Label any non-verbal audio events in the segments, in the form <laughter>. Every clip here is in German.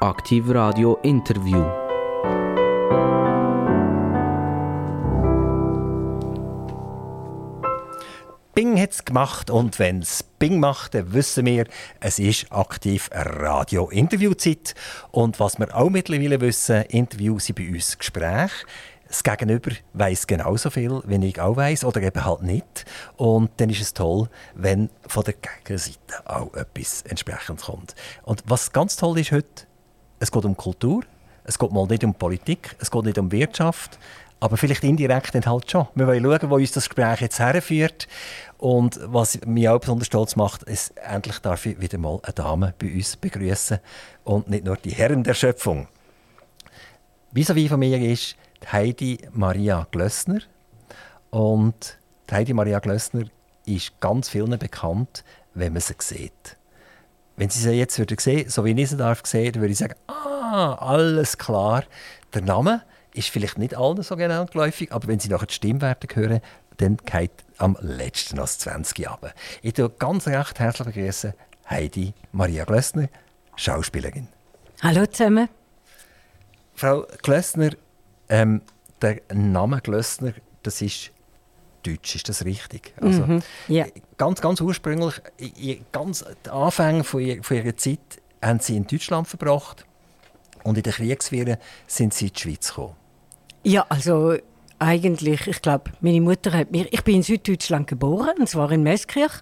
Aktiv Radio Interview. Bing hat es gemacht und wenn es Bing macht, dann wissen wir, es ist aktiv Radio-Interviewzeit. Und was wir auch mittlerweile wissen, Interviews sind bei uns Gespräche. Das Gegenüber weiß genauso viel, wie ich auch weiß, oder eben halt nicht. Und dann ist es toll, wenn von der Gegenseite auch etwas entsprechend kommt. Und was ganz toll ist heute, es geht um Kultur, es geht mal nicht um Politik, es geht nicht um Wirtschaft, aber vielleicht indirekt dann halt schon. Wir wollen schauen, wo uns das Gespräch jetzt herführt. Und was mich auch besonders stolz macht, ist, endlich darf ich wieder mal eine Dame bei uns begrüßen und nicht nur die Herren der Schöpfung. Vis-à-vis von mir ist Heidi Maria Glössner. Und Heidi Maria Glössner ist ganz vielen bekannt, wenn man sie sieht. Wenn Sie sie jetzt sehen würden, so wie ich sie darf sehen, dann würde ich sagen, ah, alles klar. Der Name ist vielleicht nicht allen so genau geläufig, aber wenn Sie nachher die Stimmwerte hören, dann geht am letzten als 20 ab. Ich begrüße ganz recht herzlich begrüßen Heidi Maria Glössner, Schauspielerin. Hallo zusammen. Frau Glössner, ähm, der Name Glössner, das ist Deutsch, ist das richtig? Also, mhm, ja. Ganz, ganz ursprünglich, ganz die Anfänge von, von ihrer Zeit haben sie in Deutschland verbracht und in den Kriegswirren sind sie in die Schweiz gekommen. Ja, also eigentlich, ich glaube, meine Mutter hat mir, ich bin in Süddeutschland geboren, und zwar in Meeskirch,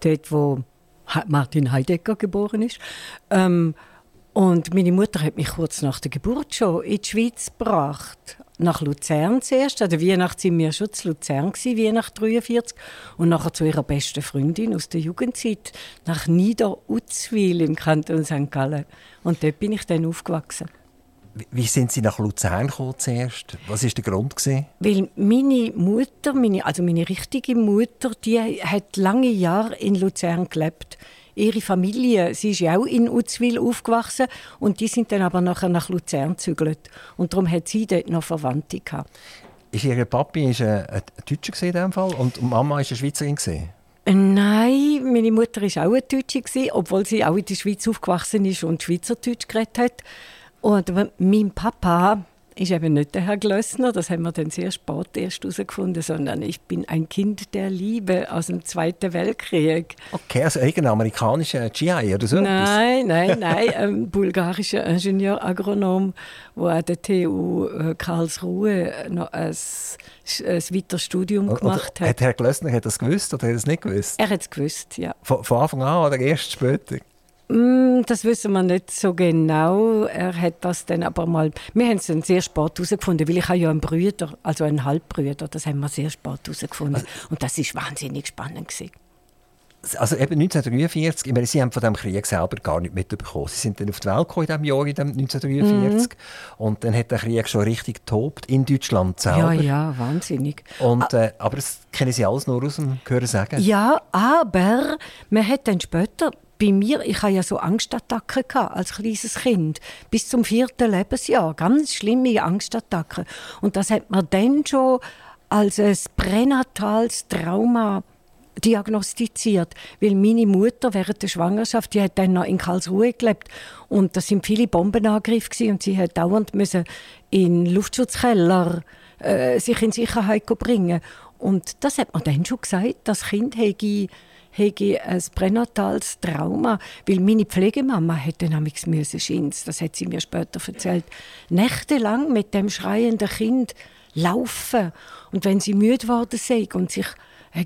dort wo Martin Heidegger geboren ist. Ähm, und meine Mutter hat mich kurz nach der Geburt schon in die Schweiz gebracht. Nach Luzern zuerst. An der Weihnacht waren wir schon zu Luzern, Weihnacht 43. Und nachher zu ihrer besten Freundin aus der Jugendzeit nach Niederutzwil im Kanton St. Gallen. Und dort bin ich dann aufgewachsen. Wie sind Sie nach Luzern gekommen zuerst? Was war der Grund? Gewesen? Weil meine Mutter, meine, also meine richtige Mutter, die hat lange Jahre in Luzern gelebt. Ihre Familie, sie ist ja auch in Uzwil aufgewachsen und die sind dann aber nachher nach Luzern gezügelt. Und darum hat sie dort noch Verwandte gehabt. Ist Ihre Papi ist ein, ein Deutscher in diesem Fall und Mama war eine Schweizerin? Gewesen? Nein, meine Mutter war auch eine Deutsche, obwohl sie auch in der Schweiz aufgewachsen ist und Schweizerdeutsch geredet hat. Und mein Papa ist eben nicht der Herr Glössner, das haben wir dann sehr spät erst herausgefunden, sondern ich bin ein Kind der Liebe aus dem Zweiten Weltkrieg. Okay, also irgendein amerikanischer GI oder so? Nein, nein, nein, ein bulgarischer Ingenieur-Agronom, der an der TU äh, Karlsruhe noch ein, ein weiteres Studium gemacht hat. Hat Herr Glössner hat das gewusst oder hat er es nicht gewusst? Er hat es gewusst, ja. Von, von Anfang an oder erst später? Mm, das wissen wir nicht so genau. Er hat das dann aber mal. Wir haben es dann sehr spät herausgefunden, weil ich habe ja einen Brüder, also einen Halbbrüder. Das haben wir sehr spät herausgefunden. Also, Und das ist wahnsinnig spannend gewesen. Also eben 1943, ich meine, Sie haben von dem Krieg selber gar nicht mitbekommen. Sie sind dann auf die Welt gekommen in diesem Jahr, in dem 1943. Mhm. Und dann hat der Krieg schon richtig tobt in Deutschland selber. Ja, ja, wahnsinnig. Und, äh, aber das kennen Sie alles nur aus dem Hören sagen? Ja, aber man hat dann später bei mir, ich hatte ja so Angstattacken als kleines Kind, bis zum vierten Lebensjahr, ganz schlimme Angstattacken. Und das hat man dann schon als ein pränatales Trauma diagnostiziert, weil meine Mutter während der Schwangerschaft, die hat dann noch in Karlsruhe gelebt. Und das sind viele Bombenangriffe und sie hat dauernd müssen in Luftschutzkeller äh, sich in Sicherheit bringen. Und das hat man dann schon gesagt, das Kind hätte hätte ein pränatales Trauma, weil meine Pflegemama hätte nämlich müssen Schins, das hat sie mir später erzählt, nächtelang mit dem schreienden Kind laufen und wenn sie müde worden sei und sich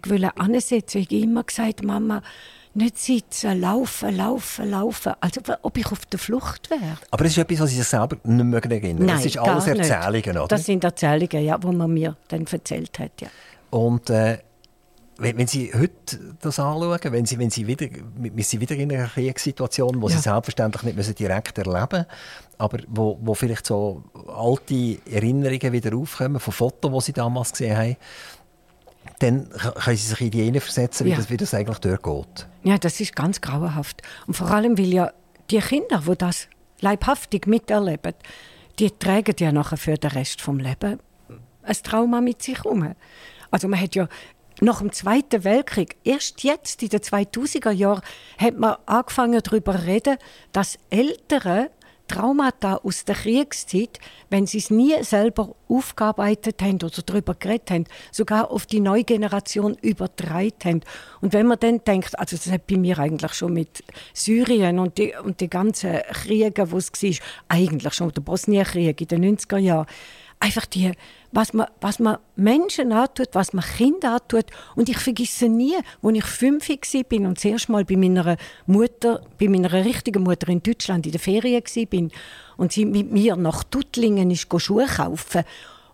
wollte ansetzen, habe ich immer gesagt, Mama, nicht sitzen, laufen, laufen, laufen. Also ob ich auf der Flucht wäre. Aber das ist etwas, was Sie sich selber nicht mehr erinnern Nein, Das ist alles Erzählungen, oder? Das sind Erzählungen, ja, die man mir dann erzählt hat, ja. Und äh, wenn, wenn, Sie heute das anschauen, wenn Sie, wenn Sie wieder, wir sind wieder in einer Kriegssituation, wo ja. Sie selbstverständlich nicht müssen direkt erleben aber wo, wo vielleicht so alte Erinnerungen wieder aufkommen von Fotos, die Sie damals gesehen haben, dann können Sie sich in die versetzen, wie, ja. das, wie das eigentlich dort geht. Ja, das ist ganz grauenhaft. Und vor allem, weil ja die Kinder, die das leibhaftig miterleben, die tragen ja nachher für den Rest des Lebens ein Trauma mit sich herum. Also man hat ja nach dem Zweiten Weltkrieg, erst jetzt in den 2000er Jahren, hat man angefangen darüber zu reden, dass Eltern Traumata aus der Kriegszeit, wenn sie es nie selber aufgearbeitet haben oder darüber geredet haben, sogar auf die neue Generation übertragen haben. Und wenn man dann denkt, also das hat bei mir eigentlich schon mit Syrien und die, und die ganzen Kriege, wo es war, eigentlich schon der Bosnienkrieg in den 90er Jahren, einfach die, was man, was man Menschen antut, was man Kinder antut. Und ich vergesse nie, als ich fünf war und das erste Mal bei meiner Mutter, bei meiner richtigen Mutter in Deutschland in der Ferien war und sie mit mir nach Tuttlingen ist Schuhe kaufen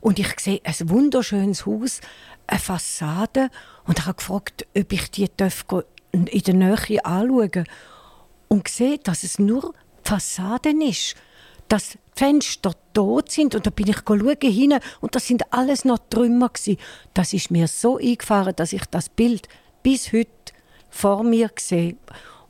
und ich sehe ein wunderschönes Haus, eine Fassade und habe gefragt, ob ich die in der Nähe anschauen und sehe, dass es nur Fassaden ist dass die Fenster tot sind. Und da bin ich schauen hin und das sind alles noch Trümmer gewesen. Das ist mir so eingefahren, dass ich das Bild bis heute vor mir sehe.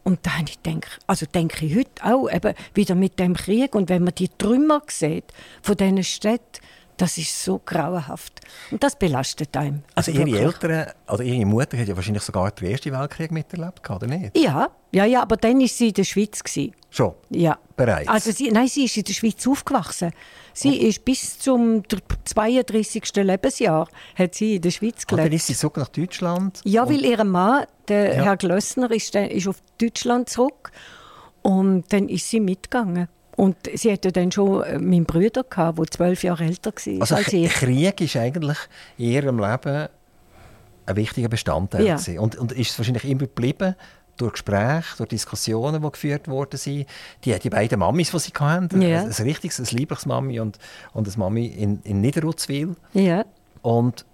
Und dann ich denke, also denke ich heute auch eben wieder mit dem Krieg und wenn man die Trümmer sieht von diesen Städten, das ist so grauenhaft. Und das belastet einem. Also, also Ihre Eltern, also Ihre Mutter hat ja wahrscheinlich sogar den Ersten Weltkrieg miterlebt, oder nicht? Ja, ja, ja, aber dann war sie in der Schweiz. Gewesen. Schon? Ja. Bereits? Also sie, nein, sie ist in der Schweiz aufgewachsen. Sie oh. ist bis zum 32. Lebensjahr hat sie in der Schweiz gelebt. Und dann ist sie zurück nach Deutschland? Ja, weil ihr Mann, der ja. Herr Glössner, ist, ist auf Deutschland zurück. Und dann ist sie mitgegangen. Und sie hatte dann schon äh, meinen Bruder, der zwölf Jahre älter war also als ich. Krieg ist eigentlich in ihrem Leben ein wichtiger Bestandteil. Ja. Und, und ist es wahrscheinlich immer geblieben, durch Gespräche, durch Diskussionen, die geführt worden sind. Die, die beiden Mamis, die sie hatten, ja. ein, ein richtiges, ein liebliches Mami und, und eine Mami in, in Niederutzwil. Ja. Und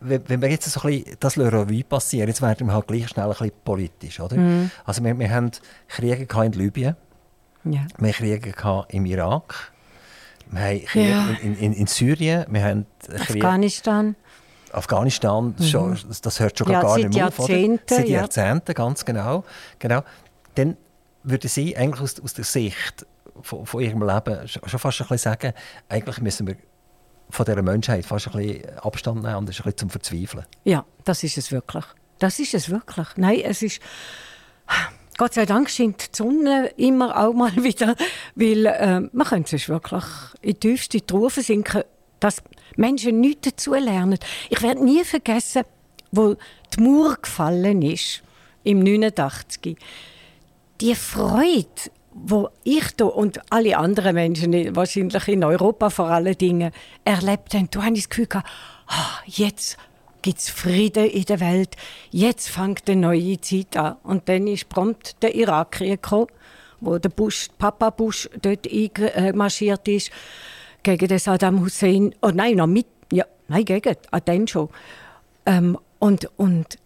wenn wir jetzt so ein bisschen das Revue passieren, jetzt werden wir halt gleich schnell ein bisschen politisch, oder? Mhm. Also wir, wir haben Kriege in Libyen. Ja. Wir haben Kriege im Irak. Wir haben Kriege ja. in, in, in, Syrien. Wir haben Afghanistan. Afghanistan, mhm. schon, das hört schon ja, gar nicht mehr auf. Oder? Seit Jahrzehnten, ganz genau. genau. Dann würde sie eigentlich aus, aus der Sicht von, von, ihrem Leben schon fast ein bisschen sagen, eigentlich müssen wir von dieser Menschheit fast ein bisschen Abstand nehmen und das ist ein bisschen zum Verzweifeln. Ja, das ist es wirklich. Das ist es wirklich. Nein, es ist... Gott sei Dank scheint die Sonne immer auch mal <laughs> wieder, weil äh, man könnte sich wirklich in die tiefste Truhe versinken, dass Menschen nichts dazu lernen. Ich werde nie vergessen, wo die Mauer gefallen ist, im 89. Die Freude, wo ich da und alle anderen Menschen, wahrscheinlich in Europa vor allen Dingen, erlebt haben, da habe ich das Gefühl gehabt, ah, jetzt gibt es Frieden in der Welt. Jetzt fängt eine neue Zeit an. Und dann ist prompt der Irakkrieg gekommen, wo der Bush, Papa Bush dort einmarschiert ist gegen den Saddam Hussein. Oh nein, noch mit, ja, nein, gegen, ah, dann schon. Ähm, und, und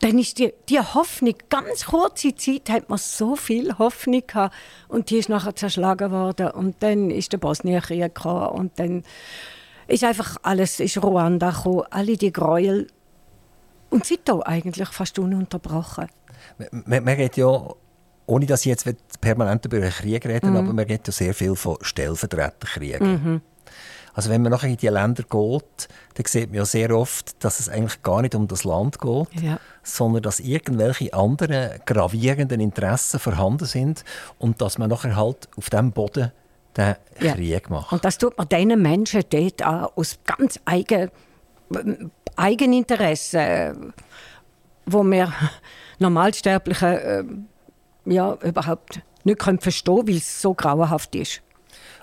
dann ist die, die Hoffnung, ganz kurze Zeit hat man so viel Hoffnung gehabt und die ist nachher zerschlagen worden und dann ist der Bosnienkrieg gekommen und dann ist einfach alles, ist Ruanda gekommen, alle die Gräuel. Und seitdem eigentlich fast ununterbrochen. Man, man redet ja, ohne dass ich jetzt permanent über einen Krieg rede, mhm. aber man redet ja sehr viel von Stellvertreterkriegen. Mhm. Also wenn man nachher in die Länder geht, dann sieht man ja sehr oft, dass es eigentlich gar nicht um das Land geht, ja. sondern dass irgendwelche anderen gravierenden Interessen vorhanden sind und dass man nachher halt auf dem Boden den ja. Krieg macht. Und das tut man diesen Menschen dort auch aus ganz eigen, Eigeninteresse, wo wir <laughs> Normalsterblichen äh, ja, überhaupt nicht können verstehen können, weil es so grauenhaft ist.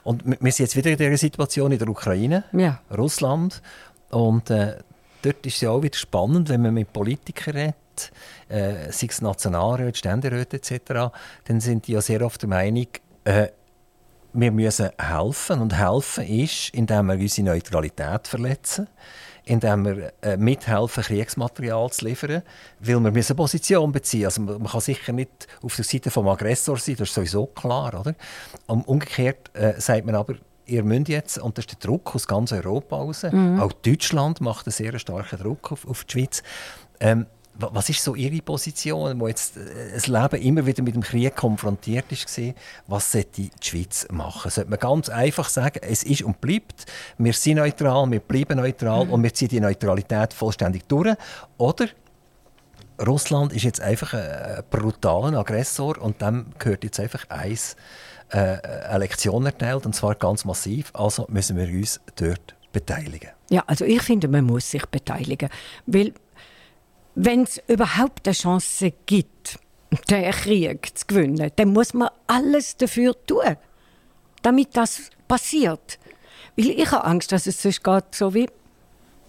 Und wir sind jetzt wieder in dieser Situation in der Ukraine, ja. Russland. Und äh, dort ist es ja auch wieder spannend, wenn man mit Politikern redet, äh, sei es Nationalräte, Ständeräte etc., dann sind die ja sehr oft der Meinung, äh, wir müssen helfen. Und helfen ist, indem wir unsere Neutralität verletzen, indem wir äh, mithelfen, Kriegsmaterial zu liefern, weil wir müssen Position beziehen Also man kann sicher nicht auf der Seite des Aggressors sein, das ist sowieso klar. Oder? Und umgekehrt äh, sagt man aber, ihr müsst jetzt, und das ist der Druck aus ganz Europa raus, mhm. auch Deutschland macht einen sehr starken Druck auf, auf die Schweiz, ähm, was ist so Ihre Position, wo jetzt äh, das Leben immer wieder mit dem Krieg konfrontiert ist? Was sollte die Schweiz machen? Sollte man ganz einfach sagen, es ist und bleibt, wir sind neutral, wir bleiben neutral mhm. und wir ziehen die Neutralität vollständig durch? Oder Russland ist jetzt einfach ein brutaler Aggressor und dem gehört jetzt einfach eins, äh, eine Lektion erteilt, und zwar ganz massiv. Also müssen wir uns dort beteiligen. Ja, also ich finde, man muss sich beteiligen. Weil, wenn es überhaupt eine Chance gibt, den Krieg zu gewinnen, dann muss man alles dafür tun, damit das passiert. Weil ich habe Angst, dass es sonst geht, so wie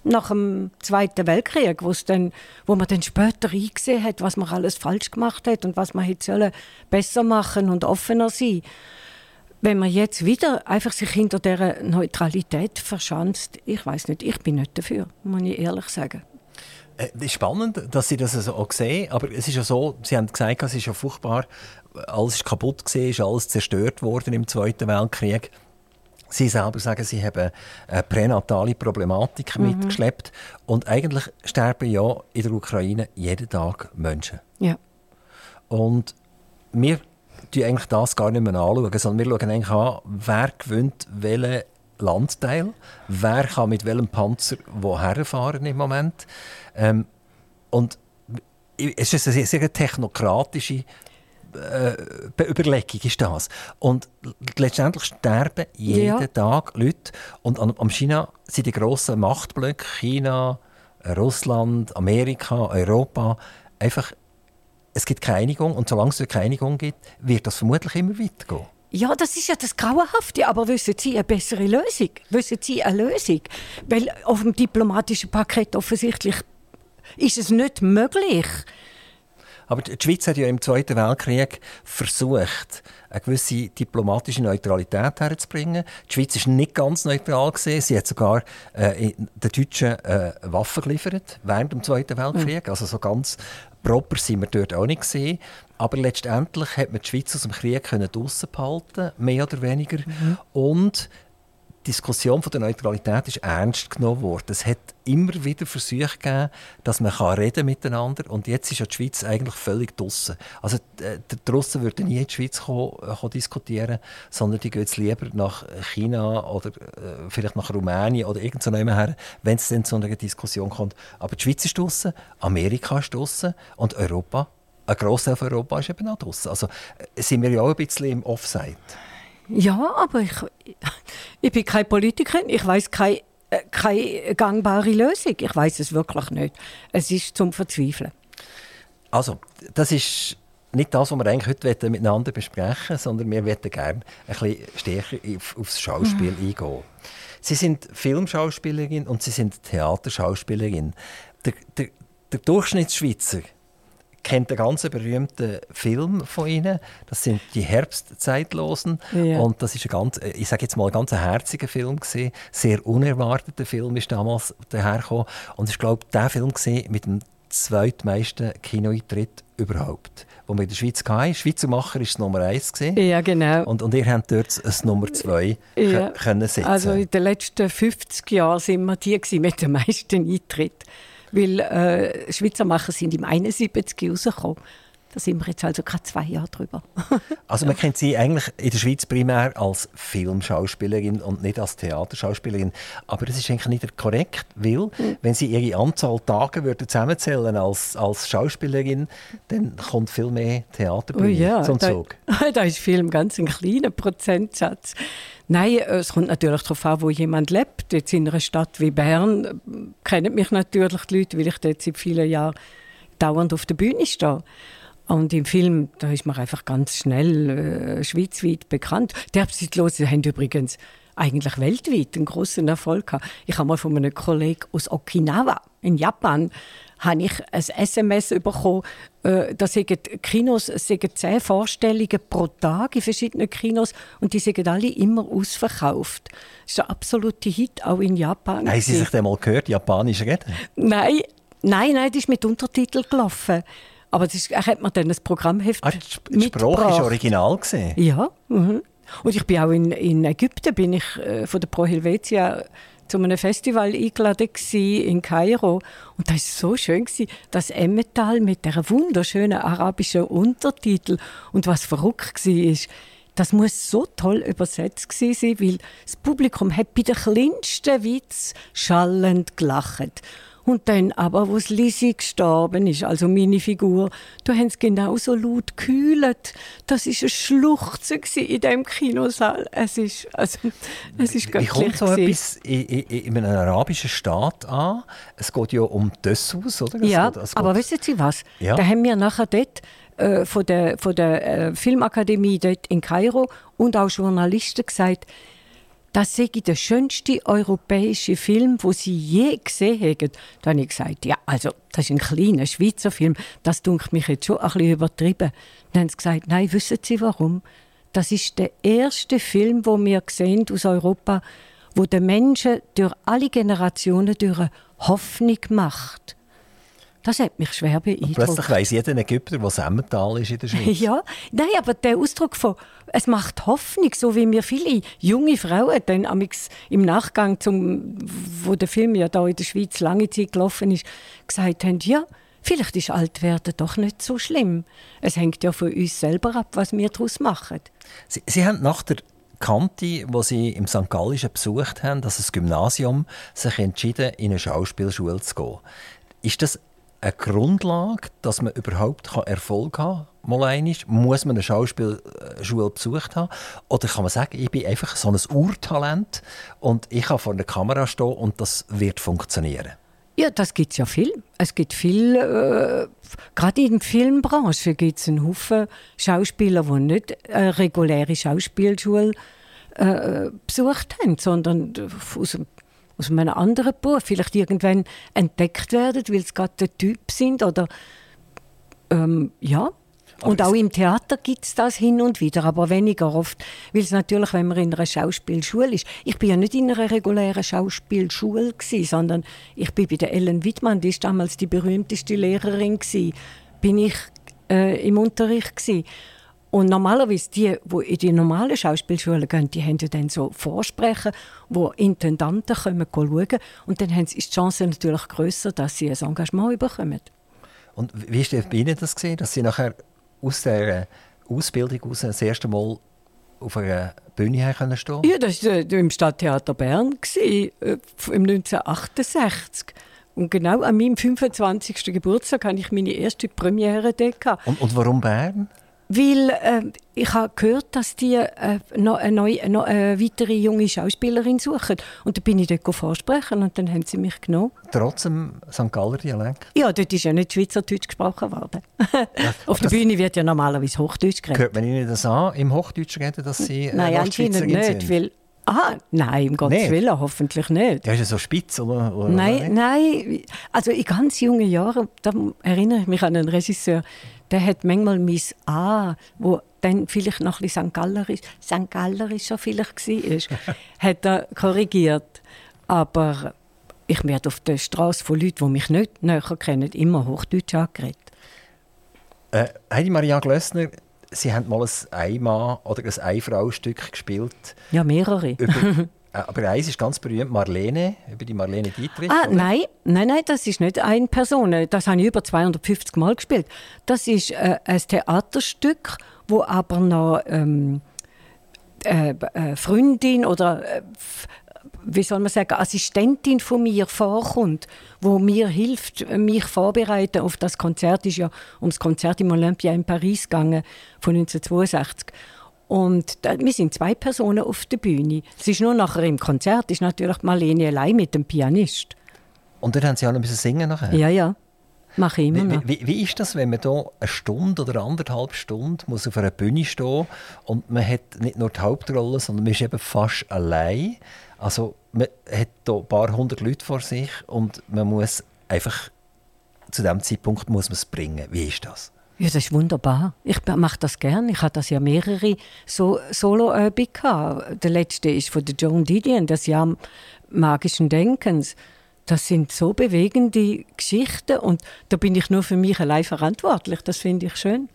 nach dem Zweiten Weltkrieg, dann, wo man dann später eingesehen hat, was man alles falsch gemacht hat und was man hätte besser machen und offener sein wenn man jetzt wieder einfach sich hinter der Neutralität verschanzt, ich weiß nicht, ich bin nicht dafür, muss ich ehrlich sagen. Äh, es ist spannend, dass Sie das also auch sehen, aber es ist ja so, Sie haben gesagt, es ist ja furchtbar, alles ist kaputt gewesen, ist alles zerstört worden im Zweiten Weltkrieg. Sie selber sagen, sie haben eine prenatale Problematik mhm. mitgeschleppt. Und eigentlich sterben ja in der Ukraine jeden Tag Menschen. Ja. Und wir schauen eigentlich das gar nicht mehr anschauen, sondern wir schauen eigentlich an, wer gewinnt welchen Landteil, wer kann mit welchem Panzer woher fahren im Moment. Ähm, und es ist eine sehr, technokratische äh, Überlegung ist das. Und letztendlich sterben jeden ja. Tag Leute. Und am, am China sind die grossen Machtblöcke, China, Russland, Amerika, Europa, einfach, es gibt keine Einigung. Und solange es keine Einigung gibt, wird das vermutlich immer weitergehen. Ja, das ist ja das Grauenhafte. Aber wissen Sie eine bessere Lösung? Wissen Sie eine Lösung? Weil auf dem diplomatischen Paket offensichtlich ist es nicht möglich, aber die Schweiz hat ja im Zweiten Weltkrieg versucht, eine gewisse diplomatische Neutralität herzubringen. Die Schweiz war nicht ganz neutral. Gewesen. Sie hat sogar äh, den Deutschen äh, Waffen geliefert während dem Zweiten Weltkrieg. Mhm. Also so ganz proper sind wir dort auch nicht gesehen. Aber letztendlich hat man die Schweiz aus dem Krieg draussen behalten, mehr oder weniger. Mhm. Und Diskussion von der Neutralität ist ernst genommen worden. Es hat immer wieder Versuche gegeben, dass man reden miteinander und jetzt ist ja die Schweiz eigentlich völlig draussen. Also äh, die Russen würden nie in die Schweiz kommen, äh, diskutieren, sondern die gehen jetzt lieber nach China oder äh, vielleicht nach Rumänien oder irgendwo her, wenn es dann zu einer Diskussion kommt. Aber die Schweiz ist draussen, Amerika ist draussen und Europa, ein Großteil von Europa ist eben auch draussen. Also äh, sind wir ja auch ein bisschen im Offside. Ja, aber ich, <laughs> ich bin keine Politikerin. Ich weiß keine, äh, keine gangbare Lösung. Ich weiß es wirklich nicht. Es ist zum Verzweifeln. Also, das ist nicht das, was wir eigentlich heute miteinander besprechen sondern wir möchten gerne ein bisschen stärker auf, aufs Schauspiel mhm. eingehen. Sie sind Filmschauspielerin und Sie sind Theaterschauspielerin. Der, der, der Durchschnittsschweizer kennt einen ganz berühmten Film von ihnen. Das sind die Herbstzeitlosen. Ja. Und das ist ein ganz, ich sage jetzt mal, ein ganz herziger Film gewesen. Sehr unerwarteter Film ist damals dahergekommen. Und ich glaube, der Film gesehen mit dem zweitmeisten Kinoeintritt überhaupt. Wo wir in der Schweiz hatten. Schweizer Macher war Nummer 1. Ja, genau. Und, und ihr habt dort das Nummer 2 ja. können setzen. Also in den letzten 50 Jahren sind wir die mit dem meisten Eintritt weil äh, Schweizer Macher sind im 71 rausgekommen. Da sind wir jetzt also gerade zwei Jahre drüber. <laughs> also man kennt Sie eigentlich in der Schweiz primär als Filmschauspielerin und nicht als Theaterschauspielerin. Aber das ist eigentlich nicht korrekt, weil mhm. wenn Sie Ihre Anzahl Tage würden zusammenzählen als, als Schauspielerin, dann kommt viel mehr Theater oh ja, zum Zug. Da, <laughs> da ist Film ganz ein kleiner Prozentsatz. Nein, es kommt natürlich darauf an, wo jemand lebt. Jetzt in einer Stadt wie Bern äh, kennen mich natürlich die Leute, weil ich dort seit vielen Jahren dauernd auf der Bühne stehe. Und im Film, da ist man einfach ganz schnell äh, schweizweit bekannt. Die Erbsitlosen haben übrigens eigentlich weltweit einen großen Erfolg gehabt. Ich habe mal von einem Kollegen aus Okinawa in Japan habe ich ein SMS bekommen, äh, da sagen Kinos sagen zehn Vorstellungen pro Tag in verschiedenen Kinos und die sind alle immer ausverkauft. Das ist ein absoluter Hit, auch in Japan. Haben Sie sich denn mal gehört, Japanisch reden? Nein, nein, nein, das ist mit Untertitel gelaufen. Aber das ist, hat man dann ein Programmheft ah, Die Sprache war original gesehen. Ja. Mhm. Und ich bin auch in, in Ägypten, bin ich äh, von der Pro Helvetia zu einem Festival eingeladen in Kairo. Und das war so schön, das Emmental mit der wunderschönen arabischen Untertitel. Und was verrückt war, das muss so toll übersetzt sein, weil das Publikum hat bei den kleinsten Witz schallend gelacht. Und dann aber, wo Lisi gestorben ist, also meine Figur, da haben sie genauso laut gekühlt. Das war ein Schluchzen in diesem Kinosaal. Es ist, also, es ist Wie kommt so etwas in, in, in, einem arabischen Staat an? Es geht ja um Dessous, oder? Es ja, geht, aber wissen Sie was? Ja. Da haben wir nachher dort äh, von der, von der äh, Filmakademie dort in Kairo und auch Journalisten gesagt, das sei der schönste europäische Film, wo sie je gesehen haben. Da habe ich gesagt, ja, also, das ist ein kleiner Schweizer Film, das dunkelt mich jetzt schon ein bisschen übertrieben. Dann haben sie gesagt, nein, wissen Sie warum? Das ist der erste Film, wo wir sehen aus Europa, wo den Menschen durch alle Generationen durch Hoffnung macht. Das hat mich schwer beeindruckt. Plötzlich weiss jeder Ägypter, was Emmental ist in der Schweiz. <laughs> Ja, nein, aber der Ausdruck von «es macht Hoffnung», so wie mir viele junge Frauen dann im Nachgang, zum, wo der Film ja da in der Schweiz lange Zeit gelaufen ist, gesagt haben, ja, vielleicht ist Altwerden doch nicht so schlimm. Es hängt ja von uns selber ab, was wir daraus machen. Sie, Sie haben nach der Kante, wo Sie im St. Gallischen besucht haben, das Gymnasium, sich entschieden, in eine Schauspielschule zu gehen. Ist das eine Grundlage, dass man überhaupt Erfolg haben kann? Mal einmal? Muss man eine Schauspielschule besucht haben? Oder kann man sagen, ich bin einfach so ein Urtalent und ich kann vor der Kamera stehen und das wird funktionieren? Ja, das gibt es ja viel. Es gibt viel, äh, gerade in der Filmbranche gibt es einen Haufen Schauspieler, die nicht eine reguläre Schauspielschule äh, besucht haben, sondern aus dem aus einem anderen Beruf vielleicht irgendwann entdeckt werden, weil sie gerade der Typ sind oder ähm, ja. Und auch im Theater gibt es das hin und wieder, aber weniger oft. Weil es natürlich, wenn man in einer Schauspielschule ist, ich bin ja nicht in einer regulären Schauspielschule gewesen, sondern ich bin bei der Ellen Wittmann, die ist damals die berühmteste Lehrerin gewesen, bin ich äh, im Unterricht gewesen. Und normalerweise die, die in die normalen Schauspielschulen gehen, die haben ja dann so Vorsprechen, wo Intendanten kommen schauen und dann ist die Chance natürlich grösser, dass sie ein Engagement bekommen. Und wie ist bei Ihnen das gesehen, dass Sie nachher aus der Ausbildung heraus das erste Mal auf einer Bühne stehen können? Ja, das war im Stadttheater Bern, gewesen, äh, im 1968. Und genau an meinem 25. Geburtstag hatte ich meine erste Premiere dort. Und, und warum Bern? Weil äh, ich habe gehört, dass die äh, noch, eine, neue, noch eine weitere junge Schauspielerin suchen. Und da bin ich dort vorsprechen und dann haben sie mich genommen. Trotz dem St. Galler Dialekt? Ja, dort ist ja nicht Schweizerdeutsch gesprochen worden. <laughs> Auf der Bühne wird ja normalerweise Hochdeutsch geredet. Hört man Ihnen das an, im Hochdeutsch reden, dass Sie äh, Nein, anscheinend nicht, weil Ah, nein, um Gottes Willen, hoffentlich nicht. Ja, ist ja so spitz, oder? oder nein, nein. Also in ganz jungen Jahren, da erinnere ich mich an einen Regisseur, der hat manchmal mein A, wo dann vielleicht noch ein bisschen St. Gallerisch, St. Gallerischer vielleicht war, <laughs> hat er korrigiert. Aber ich werde auf der Straße von Leuten, die mich nicht näher kennen, immer Hochdeutsch angeredet. Äh, Heidi Maria Glössner, Sie haben mal ein Einmann- oder ein Einfrau-Stück gespielt. Ja, mehrere. Über, <laughs> aber eins ist ganz berühmt, Marlene, über die Marlene Dietrich. Ah, oder? nein, nein, nein, das ist nicht eine Person. Das habe ich über 250 Mal gespielt. Das ist äh, ein Theaterstück, wo aber noch ähm, äh, äh Freundin oder äh, wie soll man sagen, Assistentin von mir vorkommt, wo mir hilft, mich vorbereiten auf das Konzert. ist ja ums Konzert im Olympia in Paris gegangen von 1962. Und da, wir sind zwei Personen auf der Bühne. Es ist nur nachher im Konzert, ist natürlich Marlene allein mit dem Pianist. Und dann haben Sie auch noch singen nachher? Ja, ja. Mache ich immer noch. Wie, wie, wie, ist das, wenn man hier eine Stunde oder anderthalb Stunden muss auf einer Bühne stehen und man hat nicht nur die Hauptrolle, sondern man ist eben fast allein. Also man hat hier ein paar hundert Leute vor sich und man muss einfach zu diesem Zeitpunkt muss man es bringen. Wie ist das? Ja, das ist wunderbar. Ich mache das gerne. Ich hatte das ja mehrere so Solo-Übungen. Der letzte ist von der Joan Didion, das Jahr magischen Denkens. Das sind so bewegende Geschichten und da bin ich nur für mich allein verantwortlich. Das finde ich schön.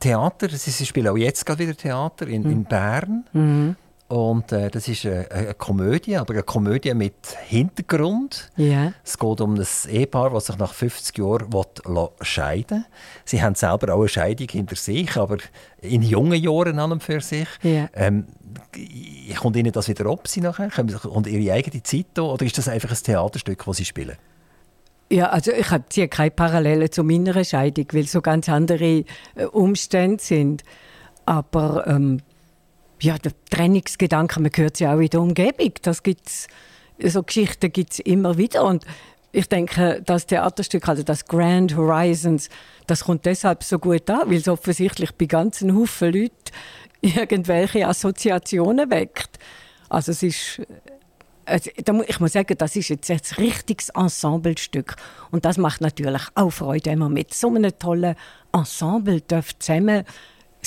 Theater, Sie spielen auch jetzt gerade wieder Theater in, mhm. in Bern. Mhm. Und äh, das ist eine, eine, Komödie, aber eine Komödie mit Hintergrund. Yeah. Es geht um ein Ehepaar, das sich nach 50 Jahren scheiden will. Sie haben selber auch eine Scheidung hinter sich, aber in jungen Jahren an und für sich. Yeah. Ähm, kommt Ihnen das wieder ab, Sie nachher? Und Ihre eigene Zeit da? Oder ist das einfach ein Theaterstück, das Sie spielen? Ja, also ich habe hier keine Parallele zu meiner Scheidung, weil so ganz andere äh, Umstände sind. Aber ähm, ja, der Trennungsgedanke, man hört ja auch in der Umgebung. Das gibt's, so Geschichten gibt es immer wieder. Und ich denke, das Theaterstück, also das Grand Horizons, das kommt deshalb so gut an, weil es offensichtlich bei ganzen Haufen Leuten irgendwelche Assoziationen weckt. Also es ist also, ich muss sagen, das ist jetzt ein richtiges Ensemblestück. Und das macht natürlich auch Freude, wenn man mit so einem tollen Ensemble zusammen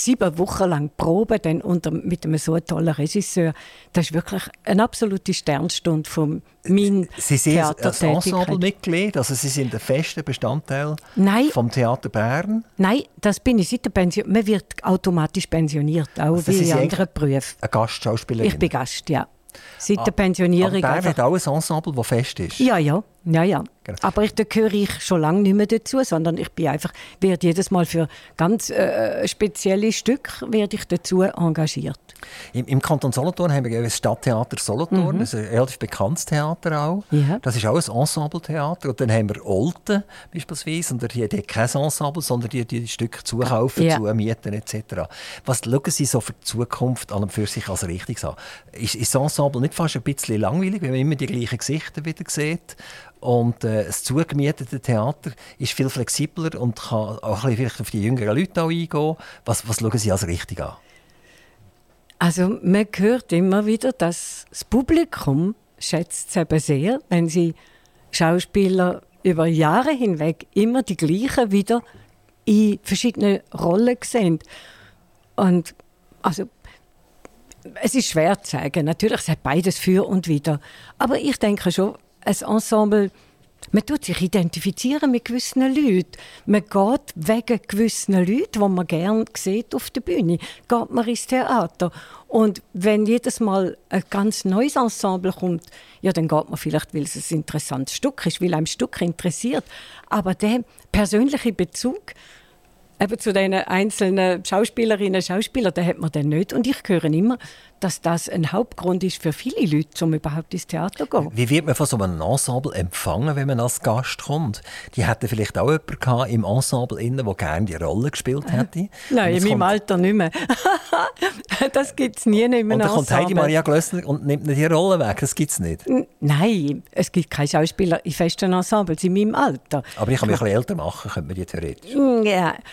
sieben Wochen lang proben, dann unter, mit einem so tollen Regisseur. Das ist wirklich eine absolute Sternstunde von meinem Sie sind als Ensemblemitglied, also Sie sind ein fester Bestandteil Nein. vom Theater Bern? Nein, das bin ich seit der Pension. Man wird automatisch pensioniert, auch also wie in anderen Berufen. Eine Gastschauspielerin? Ich bin Gast, ja. Seit der Pensionierung. Aber Bern hat auch ein Ensemble, das fest ist? Ja, ja. Ja, ja. Genau. Aber ich, da gehöre ich schon lange nicht mehr dazu, sondern ich bin einfach, werde jedes Mal für ganz äh, spezielle Stücke werde ich dazu engagiert. Im, Im, Kanton Solothurn haben wir das Stadttheater Solothurn, mhm. das ist ein relativ bekanntes Theater auch. Ja. Das ist auch ein Ensembletheater. Und dann haben wir Olten beispielsweise, und die haben kein Ensemble, sondern die, die Stücke zukaufen, ja. zumieten etc. Was schauen Sie so für die Zukunft an und für sich als richtig an? Ist, ist das Ensemble nicht fast ein bisschen langweilig, wenn man immer die gleichen Gesichter wieder sieht? Und äh, das zugemietete Theater ist viel flexibler und kann auch ein vielleicht auf die jüngeren Leute eingehen. Was, was schauen Sie als richtig an? Also man hört immer wieder, dass das Publikum schätzt es eben sehr, wenn sie Schauspieler über Jahre hinweg immer die gleichen wieder in verschiedenen Rollen sehen. Und also es ist schwer zu sagen. Natürlich, es hat beides für und wieder. Aber ich denke schon, ein Ensemble, man tut sich identifizieren mit gewissen Leuten. Man geht wegen gewissen Leuten, die man gerne sieht auf der Bühne, geht man ins Theater. Und wenn jedes Mal ein ganz neues Ensemble kommt, ja, dann geht man vielleicht, weil es ein interessantes Stück ist, weil einem Stück interessiert. Aber der persönliche Bezug eben zu den einzelnen Schauspielerinnen und Schauspielern, den hat man dann nicht. Und ich höre immer, dass das ein Hauptgrund ist für viele Leute, um überhaupt ins Theater zu gehen. Wie wird man von so einem Ensemble empfangen, wenn man als Gast kommt? Die hätten vielleicht auch jemanden im Ensemble, der gerne die Rolle gespielt <laughs> hätte. Nein, in meinem Alter nicht mehr. <laughs> das gibt es nie in einem Und dann kommt Heidi Maria Glössner und nimmt nicht die Rolle weg. Das gibt es nicht. Nein, es gibt keine Schauspieler in festen Ensembles in meinem Alter. Aber ich kann mich ein bisschen älter machen, könnte man die theoretisch.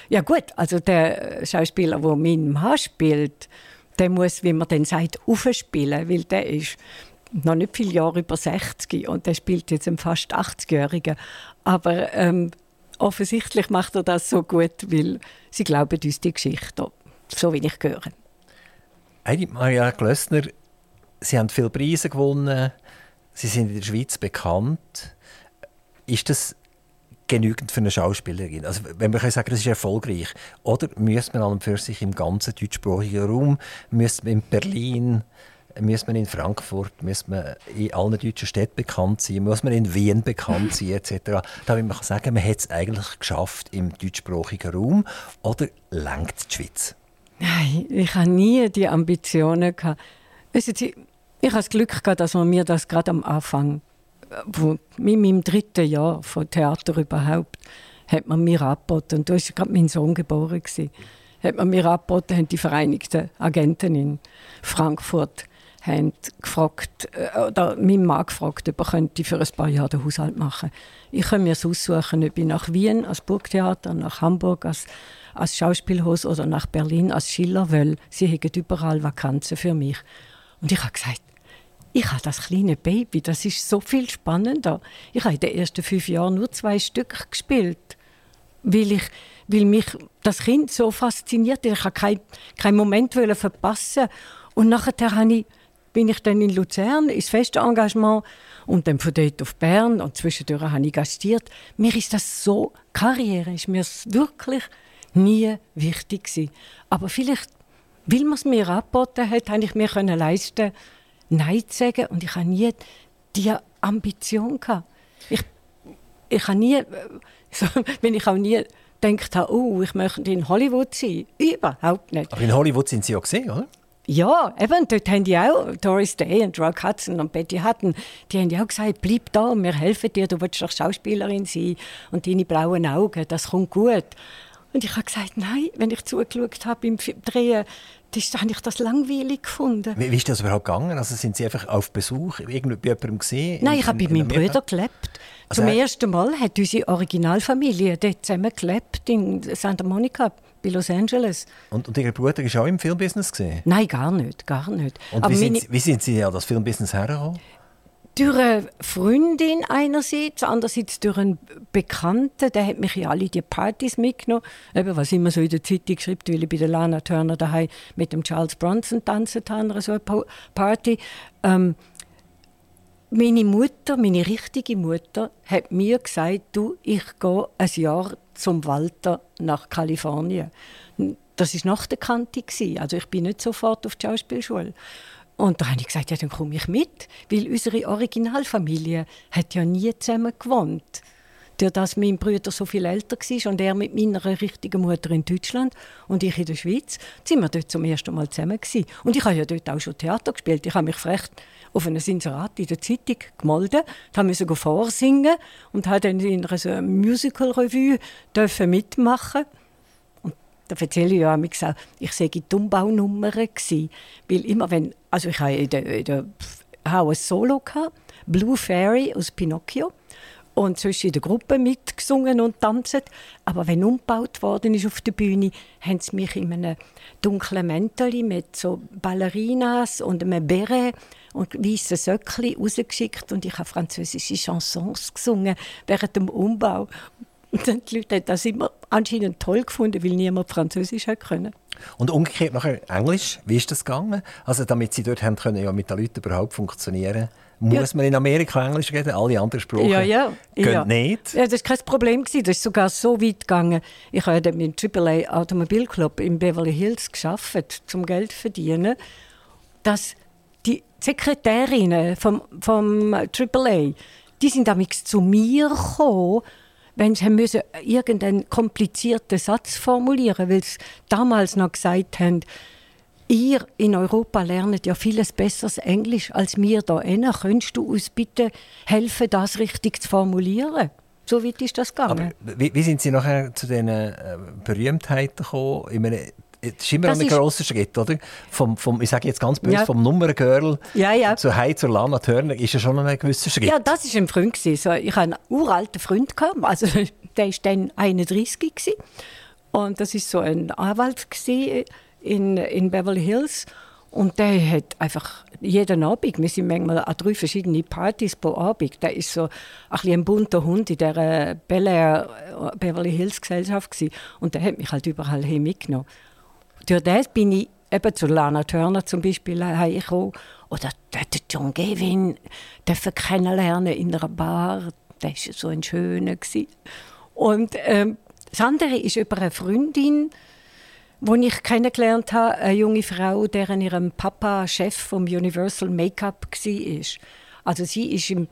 Ja, ja gut, also der Schauspieler, der meinen Mann spielt, der muss, wie man dann sagt, aufspielen, weil der ist noch nicht viele Jahre über 60 und der spielt jetzt einen fast 80-Jährigen. Aber ähm, offensichtlich macht er das so gut, weil sie glauben uns die Geschichte, so wie ich höre. Heidi Maria Glössner, Sie haben viele Preise gewonnen, Sie sind in der Schweiz bekannt. Ist das genügend für eine Schauspielerin? Also, wenn man sagen das ist erfolgreich. Oder müsste man an für sich im ganzen deutschsprachigen Raum, müsste man in Berlin, müsste man in Frankfurt, müsste man in allen deutschen Städten bekannt sein, muss man in Wien bekannt sein, etc. Damit man kann sagen, man hat es eigentlich geschafft im deutschsprachigen Raum. Oder lenkt die Schweiz? Nein, ich habe nie die Ambitionen gehabt. ich, ich habe das Glück gehabt, dass man mir das gerade am Anfang in meinem dritten Jahr von Theater überhaupt, hat man mir angeboten, und da war gerade mein Sohn geboren, gewesen, hat man mir angeboten, haben die Vereinigten Agenten in Frankfurt haben gefragt, äh, oder mein Mann gefragt, ob er könnte für ein paar Jahre den Haushalt machen Ich kann mir aussuchen, ob ich nach Wien als Burgtheater, nach Hamburg als, als Schauspielhaus oder nach Berlin als Schiller will. Sie überall Vakanzen für mich. Und ich habe gesagt, ich habe das kleine Baby, das ist so viel spannender. Ich habe in den ersten fünf Jahren nur zwei Stück gespielt, weil, ich, weil mich das Kind so fasziniert. Ich habe keinen kein Moment verpassen. Und nachher ich, bin ich dann in Luzern ins feste Engagement und dann von dort auf Bern und zwischendurch habe ich gastiert. Mir ist das so, Karriere ist mir wirklich nie wichtig gewesen. Aber vielleicht, weil man es mir angeboten hat, habe ich mir leisten Nein zu sagen und ich habe nie diese Ambition gehabt. Ich, ich habe nie, <laughs> so, wenn ich auch nie gedacht habe, oh, ich möchte in Hollywood sein. Überhaupt nicht. Aber in Hollywood sind Sie ja gesehen, oder? Ja, eben, dort haben die auch, Doris Day und Rock Hudson und Betty Hutton, die haben ja auch gesagt, bleib da, wir helfen dir, du willst doch Schauspielerin sein und deine blauen Augen, das kommt gut. Und ich habe gesagt, nein, wenn ich zugeschaut habe beim Drehen, das habe ich das langweilig gefunden. Wie, wie ist das überhaupt gegangen? Also sind Sie einfach auf Besuch irgendwie bei jemandem gesehen? Nein, ich habe bei meinem Bruder gelebt. Also Zum ersten Mal hat unsere Originalfamilie dort zusammen gelebt in Santa Monica bei Los Angeles. Und, und Ihr Bruder war auch im Filmbusiness? Gesehen? Nein, gar nicht, gar nicht. Und wie, sind, wie sind Sie an das Filmbusiness hergekommen? Durch eine Freundin einerseits, andererseits durch einen Bekannten, der hat mich in alle die Partys mitgenommen. Eben, was immer so in der Zeitung schreibt, weil ich bei der Lana Turner daheim mit dem Charles Bronson tanzen habe, so eine Party. Ähm, meine Mutter, meine richtige Mutter, hat mir gesagt, du, ich gehe ein Jahr zum Walter nach Kalifornien. Das war nach der Kante. Also ich bin nicht sofort auf die Schauspielschule. Und da habe ich gesagt, ja, dann komme ich mit, weil unsere Originalfamilie hat ja nie zusammen gewohnt. Durch dass mein Bruder so viel älter war und er mit meiner richtigen Mutter in Deutschland und ich in der Schweiz, sind wir dort zum ersten Mal zusammen. Gewesen. Und ich habe ja dort auch schon Theater gespielt. Ich habe mich frech auf einem Inserat in der Zeitung gemeldet, da musste vorsingen und habe dann in einer Musical-Revue mitmachen da erzähle ich ja auch, ich sei die Umbaunummer gewesen, weil immer wenn, also ich habe in der, in der ein Solo gehabt, Blue Fairy aus Pinocchio und sonst in der Gruppe mitgesungen und tanzt. Aber wenn umgebaut worden ist auf der Bühne, haben sie mich in einem dunklen Mäntel mit so Ballerinas und einem Beret und weißen Söckchen rausgeschickt und ich habe französische Chansons gesungen während dem Umbau. Und dann die Leute haben das immer anscheinend toll gefunden, weil niemand Französisch können. Und umgekehrt nachher Englisch, wie ist das gegangen? Also damit Sie dort haben können, ja mit den Leuten überhaupt funktionieren muss ja. man in Amerika Englisch reden? Alle anderen Sprachen ja, ja. gehen ja. nicht? Ja, das war kein Problem. Das ist sogar so weit gegangen. Ich habe mit dem AAA Automobilclub in Beverly Hills geschafft, zum Geld zu verdienen, dass die Sekretärinnen vom, vom AAA, die sind damals zu mir gekommen wenn sie müssen irgendeinen komplizierten Satz formulieren, weil sie damals noch gesagt haben, ihr in Europa lernt ja vieles besseres Englisch als wir da innen. Könntest du uns bitte helfen, das richtig zu formulieren? So weit ist das gegangen. Aber wie, wie sind Sie nachher zu diesen äh, Berühmtheiten gekommen? Ich meine, das ist immer das ein grosser Schritt, oder? Vom, vom, ich sage jetzt ganz böse, ja. vom Nummergirl ja, ja. zu Hei zur Lana Turner ist ja schon ein gewisser Schritt. Ja, das war ein Freund. So, ich hatte einen uralten Freund, gehabt, also <laughs> der war dann 31 gewesen. und das war so ein Anwalt in, in Beverly Hills und der hat einfach jeden Abend, wir sind manchmal an drei verschiedene Partys pro Abend, der ist so ein, ein bunter Hund in der Bel Air äh, Beverly Hills Gesellschaft gewesen. und der hat mich halt überall hin mitgenommen. Durch das bin ich eben zu Lana Turner zum Beispiel gekommen. Oder den John Gavin kennenlernen in einer Bar. Das war so ein schöner. Und ähm, das andere ist über eine Freundin, die ich kennengelernt habe, eine junge Frau, deren ihrem Papa Chef vom Universal Make-up war. Also sie ist im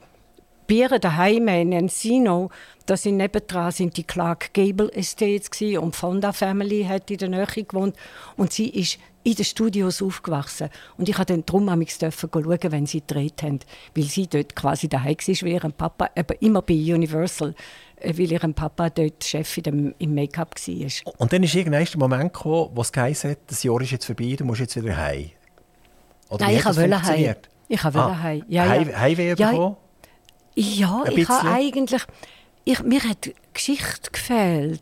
Bieren daheim in Encino, da sind nebendran sind die Clark Gable Estates gewesen, und Fonda Family hat in der Nähe gewohnt und sie ist in den Studios aufgewachsen und ich durfte dann drum schauen, wenn sie gedreht haben, weil sie dort quasi daheim war, wie ihrem Papa, aber immer bei Universal, äh, weil ihr Papa dort Chef dem, im Make-up war. Und dann ist irgendein Moment gekommen, wo es geheißen hat, das Jahr ist jetzt vorbei, du musst jetzt wieder heim. Oder Nein, ich wollte heim. Ich wollte ah, heim. Ja, ja. Heimweh ja, bekommen? Ja, ich habe eigentlich... Ich, mir hat Geschichte gefehlt.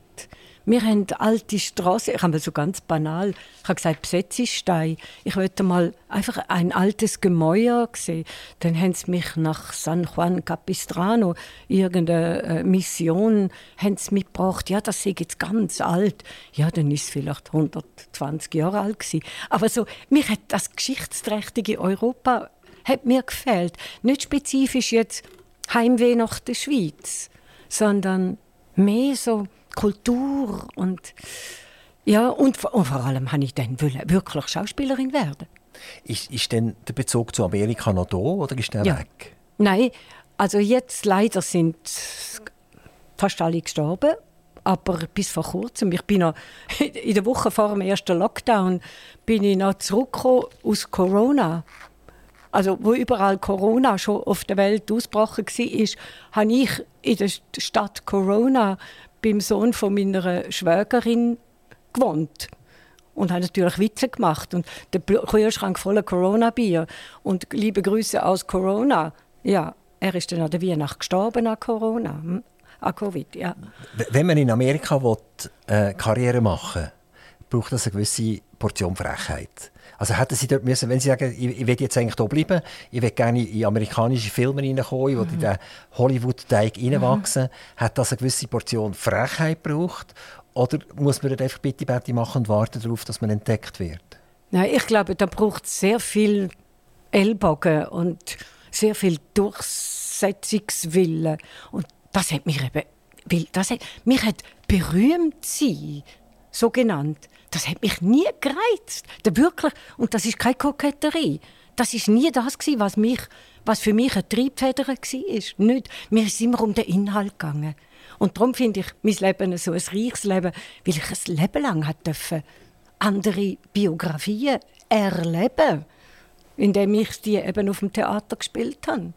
Wir haben alte Straßen, ich habe so ganz banal, ich habe gesagt Besetzungsstein. Ich wollte mal einfach ein altes Gemäuer sehen. Dann haben sie mich nach San Juan Capistrano, irgendeine äh, Mission, haben sie mitgebracht. Ja, das ist jetzt ganz alt. Ja, dann ist es vielleicht 120 Jahre alt gewesen. Aber so, mir hat das geschichtsträchtige Europa hat mir gefällt. Nicht spezifisch jetzt Heimweh nach der Schweiz, sondern mehr so Kultur und ja und, und vor allem habe ich dann wirklich Schauspielerin werden. Ist, ist denn der Bezug zu Amerika noch da oder ist der ja. weg? Nein, also jetzt leider sind fast alle gestorben aber bis vor kurzem, ich bin noch <laughs> in der Woche vor dem ersten Lockdown, bin ich noch zurückgekommen aus Corona. Also wo überall Corona schon auf der Welt ausgebrochen war, habe ich in der Stadt Corona beim Sohn von meiner Schwägerin gewohnt und habe natürlich Witze gemacht und der Kühlschrank voller Corona-Bier und liebe Grüße aus Corona. Ja, er ist dann an der Weihnacht gestorben an Corona, hm? an Covid, ja. Wenn man in Amerika will, äh, Karriere machen braucht das eine gewisse Portion Frechheit. Also hätten Sie dort müssen, wenn Sie sagen, ich, ich will jetzt eigentlich hier bleiben, ich will gerne in amerikanische Filme reinkommen, mhm. in den Hollywood-Teig reinwachsen, mhm. hat das eine gewisse Portion Frechheit gebraucht? Oder muss man einfach bitte Betty machen und warten darauf, dass man entdeckt wird? Nein, ich glaube, da braucht es sehr viel Ellbogen und sehr viel Durchsetzungswille. Und das hat mich eben, weil das hat, mich hat berühmt sein, so genannt, das hat mich nie gereizt. Da wirklich, und das ist keine Koketterie. Das ist nie das gewesen, was mich, was für mich eine Triebfeder war. Nicht. Mir ist immer um den Inhalt gegangen. Und darum finde ich mein Leben so ein reiches Leben, weil ich ein Leben lang durfte andere Biografien erleben, indem ich die eben auf dem Theater gespielt habe.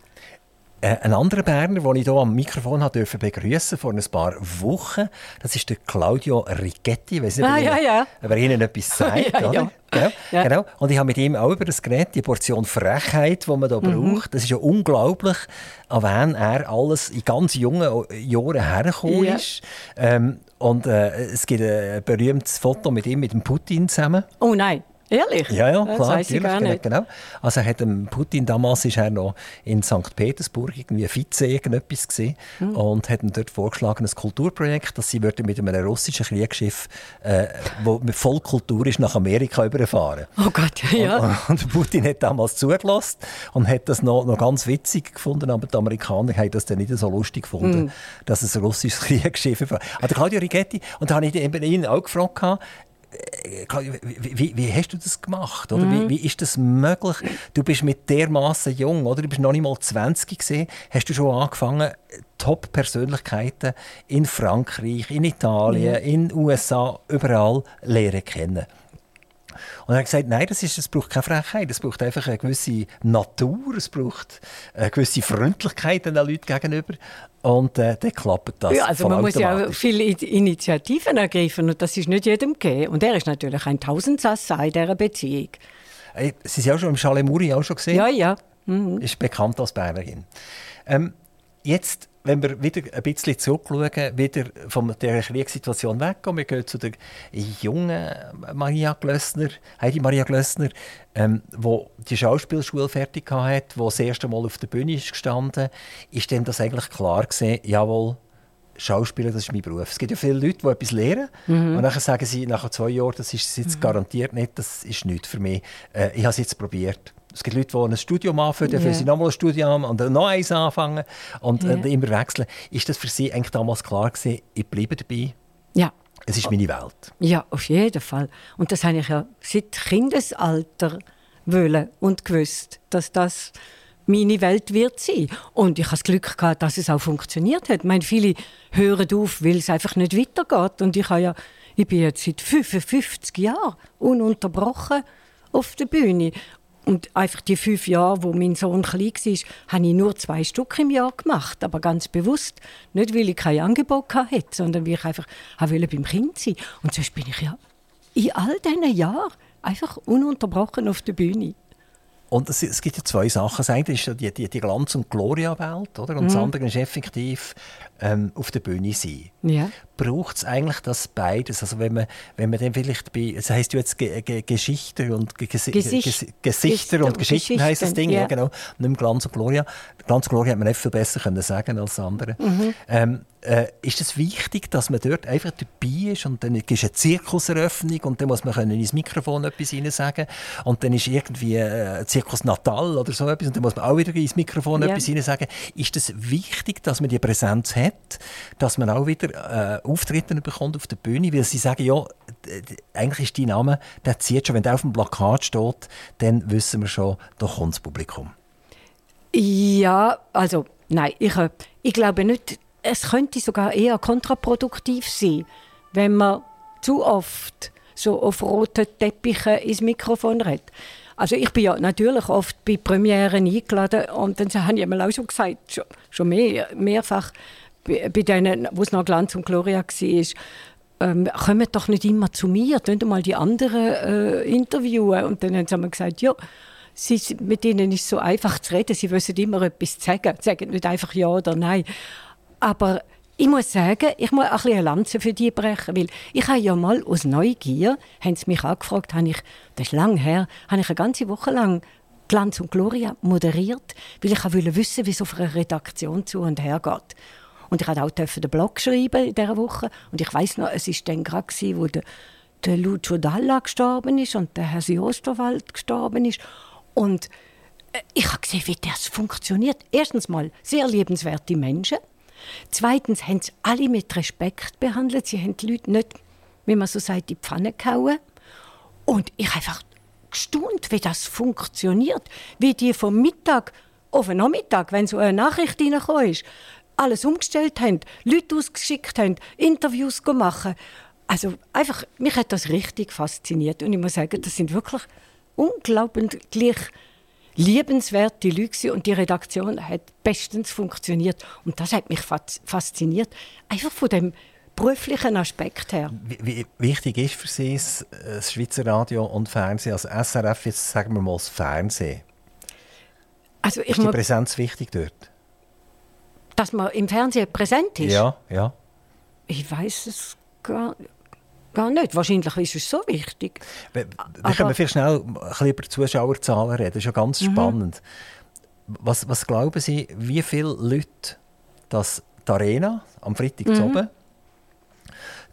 Äh, ein anderer Berner, den ich hier am Mikrofon durfte begrüßen vor ein paar Wochen, das ist der Claudio Rigetti. Weiß nicht, ah, ja, ja. ob er Ihnen etwas <laughs> sagt. ja, ja. Genau, ja. genau. Und ich habe mit ihm auch über das Gerät, die Portion Frechheit, die man hier mhm. braucht. Das ist ja unglaublich, an wen er alles in ganz jungen Jahren hergekommen ja. ist. Ähm, und äh, es gibt ein berühmtes Foto mit ihm mit dem Putin zusammen. Oh nein. Ehrlich? Ja, ja, klar. Das weiß ich gar nicht. Genau. Also hat Putin damals ist er noch in St. Petersburg irgendwie Vize irgendetwas gesehen hm. und hat ihm dort vorgeschlagen ein Kulturprojekt, dass sie mit einem russischen Kriegsschiff, äh, wo mit Vollkultur ist, nach Amerika überfahren. Oh Gott, ja. Und, und, Putin hat damals zugelassen und hat das noch, noch ganz witzig gefunden, aber die Amerikaner haben das dann nicht so lustig gefunden, hm. dass es ein russisches <laughs> Kriegsschiff war. Also Claudio Rigetti und da habe ich ihn auch gefragt, wie, wie, hast du das gemacht? Oder mhm. wie, wie ist das möglich? Du bist mit dermaßen jung, oder? Du bist noch nicht mal 20 gesehen. Hast du schon angefangen, Top-Persönlichkeiten in Frankreich, in Italien, mhm. in den USA, überall lernen kennen? Und er hat gesagt, nein, das ist, es braucht keine Frechheit, es braucht einfach eine gewisse Natur, es braucht eine gewisse Freundlichkeit den Leuten gegenüber. Und äh, dann klappt das. Ja, also man muss ja auch viele Initiativen ergreifen und das ist nicht jedem gegeben. Und er ist natürlich ein Tausendsasser in dieser Beziehung. Sie sind auch schon im Chalet Muri auch schon gesehen? Ja, ja. Mhm. Ist bekannt als Bernerin. Ähm, jetzt wenn wir wieder ein bisschen zurückschauen, wieder von der Kriegssituation weggehen, wir gehen zu der jungen Maria Glössner, Heidi Maria Glössner, ähm, wo die Schauspielschule fertig hatte, wo das erste Mal auf der Bühne ist gestanden, ist dem das eigentlich klar gesehen, jawohl, Schauspieler, das ist mein Beruf. Es gibt ja viele Leute, die etwas lernen mhm. und dann sagen sie nach zwei Jahren, das ist jetzt mhm. garantiert nicht, das ist nichts für mich. Äh, ich habe es jetzt probiert. Es gibt Leute, die ein Studium anfangen, dann yeah. sie nochmal ein Studium und dann noch eins anfangen und yeah. äh, immer wechseln. Ist das für Sie eigentlich damals klar gewesen, ich bleibe dabei? Ja. Es ist meine Welt. Ja, auf jeden Fall. Und das habe ich ja seit Kindesalter wollen und gewusst, dass das meine Welt wird sein. Und ich habe das Glück gehabt, dass es auch funktioniert hat. Ich meine, viele hören auf, weil es einfach nicht weitergeht. Und ich, habe ja, ich bin jetzt seit 55 Jahren ununterbrochen auf der Bühne. Und einfach die fünf Jahre, wo mein Sohn klein war, habe ich nur zwei Stück im Jahr gemacht. Aber ganz bewusst. Nicht, weil ich kein Angebot hatte, sondern weil ich einfach wollte beim Kind sein Und sonst bin ich ja in all diesen Jahren einfach ununterbrochen auf der Bühne. Und es, es, gibt ja zwei Sachen. Das eine ist die, die, die Glanz- und Gloria-Welt, Und mhm. das andere ist effektiv ähm, auf der Bühne sein. Ja. Braucht es eigentlich das beides? Also wenn man, wenn man dann vielleicht bei, es heisst ja jetzt Ge Ge Geschichte und Ge Gesicht, Gesichter, und Geschichten, heisst das Ding, ja. ja genau. Nicht mehr Glanz und Gloria. Glanz und Gloria hat man nicht viel besser können sagen als andere. Mhm. Ähm, äh, ist es wichtig, dass man dort einfach dabei ist und dann ist eine Zirkuseröffnung und dann muss man können ins Mikrofon etwas sagen und dann ist irgendwie äh, Zirkus Natal oder so etwas und dann muss man auch wieder ins Mikrofon ja. etwas sagen. Ist es wichtig, dass man die Präsenz hat, dass man auch wieder äh, Auftritte bekommt auf der Bühne, weil sie sagen, ja, eigentlich ist dein Name, der zieht schon, wenn der auf dem Plakat steht, dann wissen wir schon, da kommt das Publikum. Ja, also nein, ich, äh, ich glaube nicht, es könnte sogar eher kontraproduktiv sein, wenn man zu oft so auf roten Teppichen ins Mikrofon redet. Also ich bin ja natürlich oft bei Premieren eingeladen und dann <laughs> habe ich mir auch schon gesagt, schon, schon mehr, mehrfach, bei, bei denen, wo es noch Glanz und Gloria war, ähm, kommen doch nicht immer zu mir, könnt mal die anderen äh, interviewen. Und dann haben sie mir gesagt, ja, sie, mit ihnen ist es so einfach zu reden, sie wissen immer etwas zu sagen, sie sagen nicht einfach ja oder nein. Aber ich muss sagen, ich muss ein bisschen eine Lanze für die brechen, weil ich habe ja mal aus Neugier, haben sie mich angefragt, habe ich, das ist lang her, habe ich eine ganze Woche lang Glanz und Gloria moderiert, weil ich wollte wissen, wie es auf einer Redaktion zu und her geht. Und ich durfte auch den Blog schreiben in dieser Woche. Und ich weiß noch, es war dann gerade, wo der, der Lucio Dalla gestorben ist und der Herr Osterwald gestorben ist. Und äh, ich habe gesehen, wie das funktioniert. Erstens mal sehr liebenswerte Menschen. Zweitens haben sie alle mit Respekt behandelt. Sie haben die Leute nicht, wie man so sagt, in die Pfanne gehauen. Und ich einfach gestaunt, wie das funktioniert. Wie die vom Mittag auf den Nachmittag, wenn so eine Nachricht reingekommen ist, alles umgestellt haben, Leute ausgeschickt haben, Interviews gemacht. Also einfach, mich hat das richtig fasziniert. Und ich muss sagen, das sind wirklich unglaublich liebenswerte Leute und die Redaktion hat bestens funktioniert. Und das hat mich fasziniert. Einfach von dem beruflichen Aspekt her. Wie, wie wichtig ist für Sie das, das Schweizer Radio und Fernsehen, also SRF, jetzt sagen wir mal das Fernsehen? Also ist die Präsenz wichtig dort? Dass man im Fernsehen präsent ist? Ja, ja. Ich weiß es gar, gar nicht. Wahrscheinlich ist es so wichtig. Wir, wir können vielleicht schnell ein bisschen über Zuschauerzahlen reden. Das ist ja ganz mhm. spannend. Was, was glauben Sie, wie viele Leute das die Arena am Freitag mhm. oben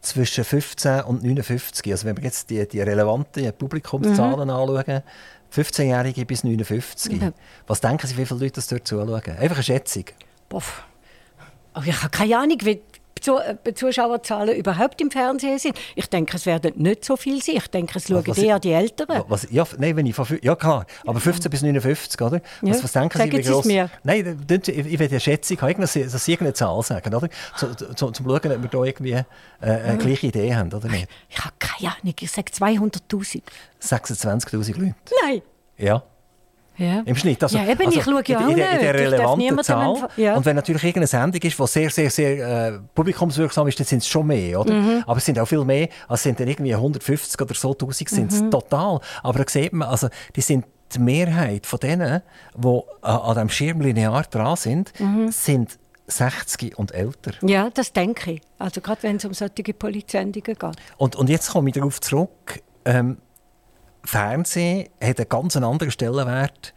zwischen 15 und 59, also wenn wir jetzt die, die relevanten Publikumszahlen mhm. anschauen, 15-Jährige bis 59. Mhm. Was denken Sie, wie viele Leute das dort zuschauen? Einfach eine Schätzung. Boah. Aber ich habe keine Ahnung, wie Zuschauerzahlen überhaupt im Fernsehen sind. Ich denke, es werden nicht so viel sein. Ich denke, es schauen was, eher die Älteren. Was, ja, nein, wenn ich von, ja klar, aber 15 bis 59, oder? Was, ja. was denken Sie, wie. Mir. Nein, ich, ich will eine Schätzung haben, dass Sie irgendeine Zahl sagen, oder? Zu, zu, zum Schauen, ob wir da irgendwie äh, eine gleiche Idee haben, oder nicht? Ich habe keine Ahnung, ich sage 200'000. 26'000 Leute? Nein. Ja. Ja. Im Schnitt. Also, ja, eben, also ich schaue ja auch in, in, in der relevanten Zahl. Ja. Und wenn natürlich irgendeine Sendung ist, die sehr, sehr, sehr äh, publikumswirksam ist, dann sind es schon mehr, oder? Mhm. Aber es sind auch viel mehr, als sind dann irgendwie 150 oder so 1000 sind es total. Aber da sieht man, also, die sind die Mehrheit von denen, die äh, an diesem Schirm linear dran sind, mhm. sind 60 und älter. Ja, das denke ich. Also gerade wenn es um solche Polizendungen geht. Und, und jetzt komme ich darauf zurück, ähm, Fernsehen hat einen ganz anderen Stellenwert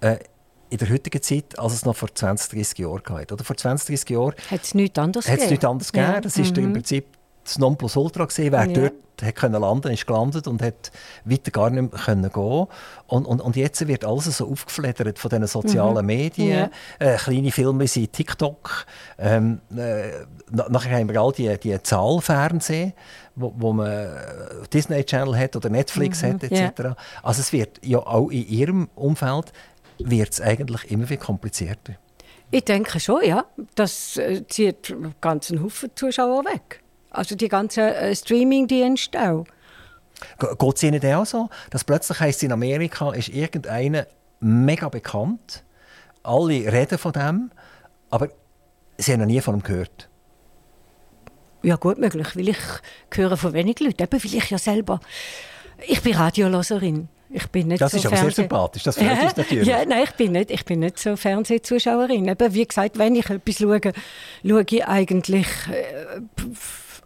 äh, in der heutigen Zeit, als es noch vor 20, 30 Jahren gab. Oder vor 20, 30 Jahren hat es nichts anderes gegeben. Nichts anderes ja. gegeben. Das ist mhm. im Prinzip das Nonplusultra gesehen. Wer ja. dort hat können landen, ist gelandet und hat weiter gar nicht mehr können gehen. Und, und, und jetzt wird alles so aufgefledert von diesen sozialen mhm. Medien. Ja. Äh, kleine Filme sind TikTok. Ähm, äh, nachher haben wir all die, die Zahlfernsehen, wo, wo man Disney Channel hat oder Netflix mhm. hat etc. Ja. Also es wird ja auch in ihrem Umfeld wird es eigentlich immer viel komplizierter. Ich denke schon, ja. Das äh, zieht ganzen Haufen Zuschauer weg. Also die ganzen äh, Streaming-Dienste auch. Geht es Ihnen auch so, dass plötzlich heisst in Amerika ist irgendeiner mega bekannt, alle reden von dem, aber sie haben noch nie von ihm gehört? Ja, gut möglich, weil ich höre von wenigen Leuten, eben weil ich ja selber, ich bin Radioloserin. Ich bin nicht das so ist aber sehr sympathisch, das freut <laughs> natürlich. Ja, nein, ich bin nicht, ich bin nicht so Fernsehzuschauerin. Eben, wie gesagt, wenn ich etwas schaue, schaue ich eigentlich... Äh,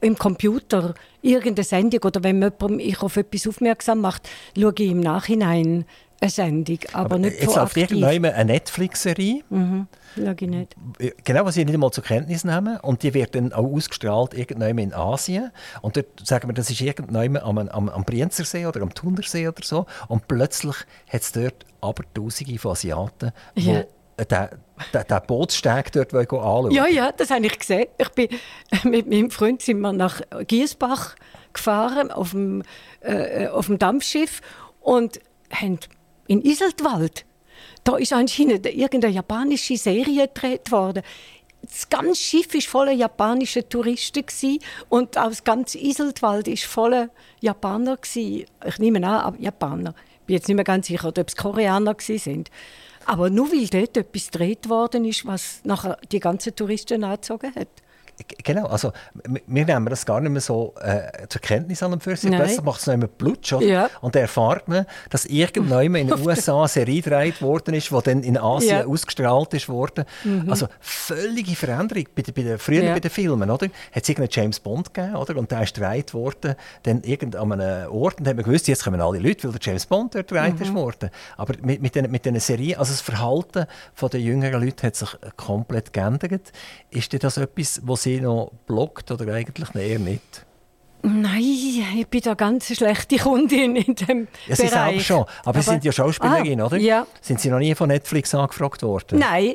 im Computer irgendeine Sendung oder wenn jemand mich auf etwas aufmerksam macht, schaue ich im Nachhinein eine Sendung, aber, aber nicht Jetzt auf irgendeinem eine Netflix-Serie. Mhm, ich nicht. Genau, was ich nicht einmal zur Kenntnis nehme. Und die wird dann auch ausgestrahlt irgendwann in Asien. Und dort sagen wir, das ist irgendwann am, am, am Brienzersee oder am Thunersee oder so. Und plötzlich hat es dort aber Tausende von Asiaten, ja. Die den, den Bootssteg dort anschauen Ja, ja, das habe ich gesehen. Ich bin, <laughs> mit meinem Freund sind wir nach Giesbach gefahren, auf dem, äh, auf dem Dampfschiff und haben in Iseltwald, da ist anscheinend irgendeine japanische Serie gedreht worden. das ganze Schiff war voller japanischer Touristen und auch das ganze Iseltwald war voller Japaner. Ich nehme an, Japaner. Ich bin jetzt nicht mehr ganz sicher, ob es Koreaner sind. Aber nur weil dort etwas gedreht worden ist, was nachher die ganzen Touristen angezogen hat. Genau, also wir nehmen das gar nicht mehr so äh, zur Kenntnis an und für sich. Plötzlich macht es noch immer Blutsch, Ja. Und dann erfahrt man, dass irgendwann in den <laughs> USA eine Serie gedreht worden ist, die dann in Asien ja. ausgestrahlt ist worden. Mhm. Also völlige Veränderung. Bei, bei den, früher ja. bei den Filmen, oder? Hat es irgendeinen James Bond gegeben, oder? Und der ist gedreht worden, dann irgend an einem Ort, und dann hat man gewusst, jetzt kommen alle Leute, weil der James Bond dort gedreht mhm. ist worden. Aber mit, mit, den, mit den Serien, also das Verhalten der jüngeren Leute hat sich komplett geändert. Ist das etwas, was Sie noch blockt oder eigentlich eher nicht? Nein, ich bin da ganz schlechte Kundin in dem ja, Sie Bereich. Sie schon, aber, aber Sie sind ja Schauspielerin, ah, oder? Ja. Sind Sie noch nie von Netflix angefragt worden? Nein.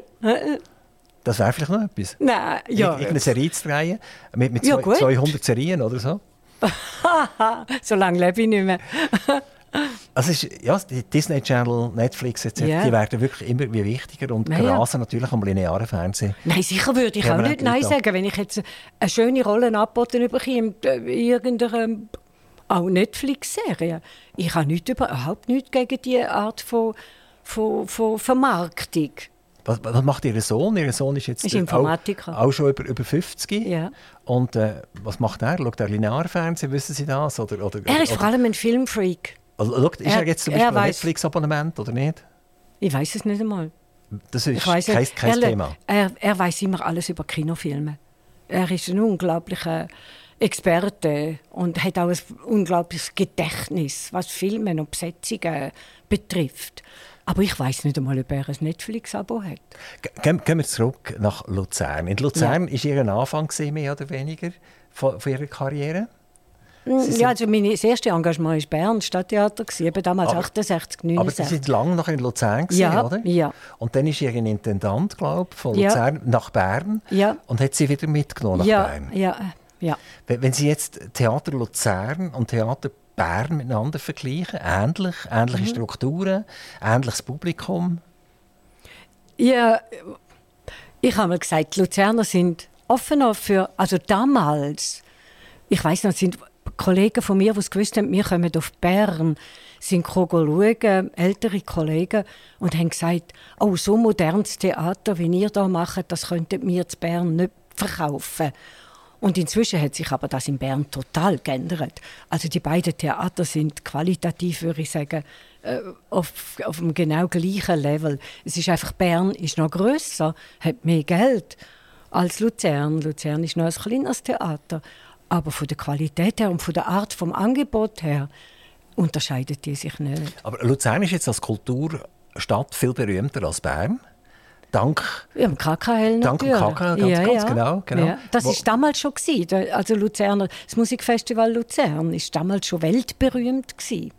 Das wäre vielleicht noch etwas. Nein, ja. Irgendeine Serie zu drehen mit, mit ja, 200 Serien oder so? <laughs> so lange lebe ich nicht mehr. <laughs> Also ist, ja, die Disney Channel, Netflix etc., yeah. die werden wirklich immer wichtiger und ja, grasen natürlich am linearen Fernsehen. Nein, sicher würde ich auch nicht Nein sagen, wenn ich jetzt eine schöne Rolle angeboten bekomme in irgendeiner auch Netflix-Serie. Ich habe nicht, überhaupt nichts gegen diese Art von, von, von Vermarktung. Was, was, macht Ihr Sohn? Ihr Sohn ist jetzt ist. Auch, auch, schon über, über 50. Ja. Und äh, was macht er? Schaut er Linearfernsehen? Wissen Sie das? Oder, oder, er ist oder, vor allem ein Filmfreak. Also, schau, ist er, er jetzt zum Beispiel ein Netflix-Abonnement oder nicht? Ich weiß es nicht einmal. Das ist kein, kein er, Thema. Er, er weiß immer alles über Kinofilme. Er ist ein unglaublicher Experte und hat auch ein unglaubliches Gedächtnis, was Filme und Besetzungen betrifft. Aber ich weiß nicht einmal, ob er ein Netflix-Abo hat. Gehen, gehen wir zurück nach Luzern. In Luzern war ja. Ihr Anfang, mehr oder weniger, von, von Ihrer Karriere? Ja, also mein erstes Engagement war Bern, Stadttheater, eben damals aber, 68, 69. Aber Sie sind lange noch in Luzern, gewesen, ja, oder? Ja. Und dann ist Ihr Intendant, glaube ich, von Luzern ja. nach Bern ja. und hat Sie wieder mitgenommen nach ja, Bern. Ja, ja. Wenn Sie jetzt Theater Luzern und Theater Bern miteinander vergleichen, ähnlich, ähnliche mhm. Strukturen, ähnliches Publikum? Ja, ich habe mal gesagt, die Luzerner sind offener für, also damals, ich weiß noch, sind Kollegen von mir, die gewusst haben, wir kommen auf Bern, sind schauen, ältere Kollegen, und haben gesagt, oh, so modernes Theater, wie ihr da macht, das könnten wir zu Bern nicht verkaufen. Und inzwischen hat sich aber das in Bern total geändert. Also die beiden Theater sind qualitativ, würde ich sagen, äh, auf, auf einem genau gleichen Level. Es ist einfach, Bern ist noch grösser, hat mehr Geld als Luzern. Luzern ist noch ein kleineres Theater. Aber von der Qualität her und von der Art vom Angebot her unterscheidet die sich nicht. Aber Luzern ist jetzt als Kulturstadt viel berühmter als Bern. Dank, ja, KKL Dank KKL, ganz, ja, ganz ja. genau. genau. Ja. Das war damals schon. Gewesen. Also Luzerner, das Musikfestival Luzern war damals schon weltberühmt. Gewesen.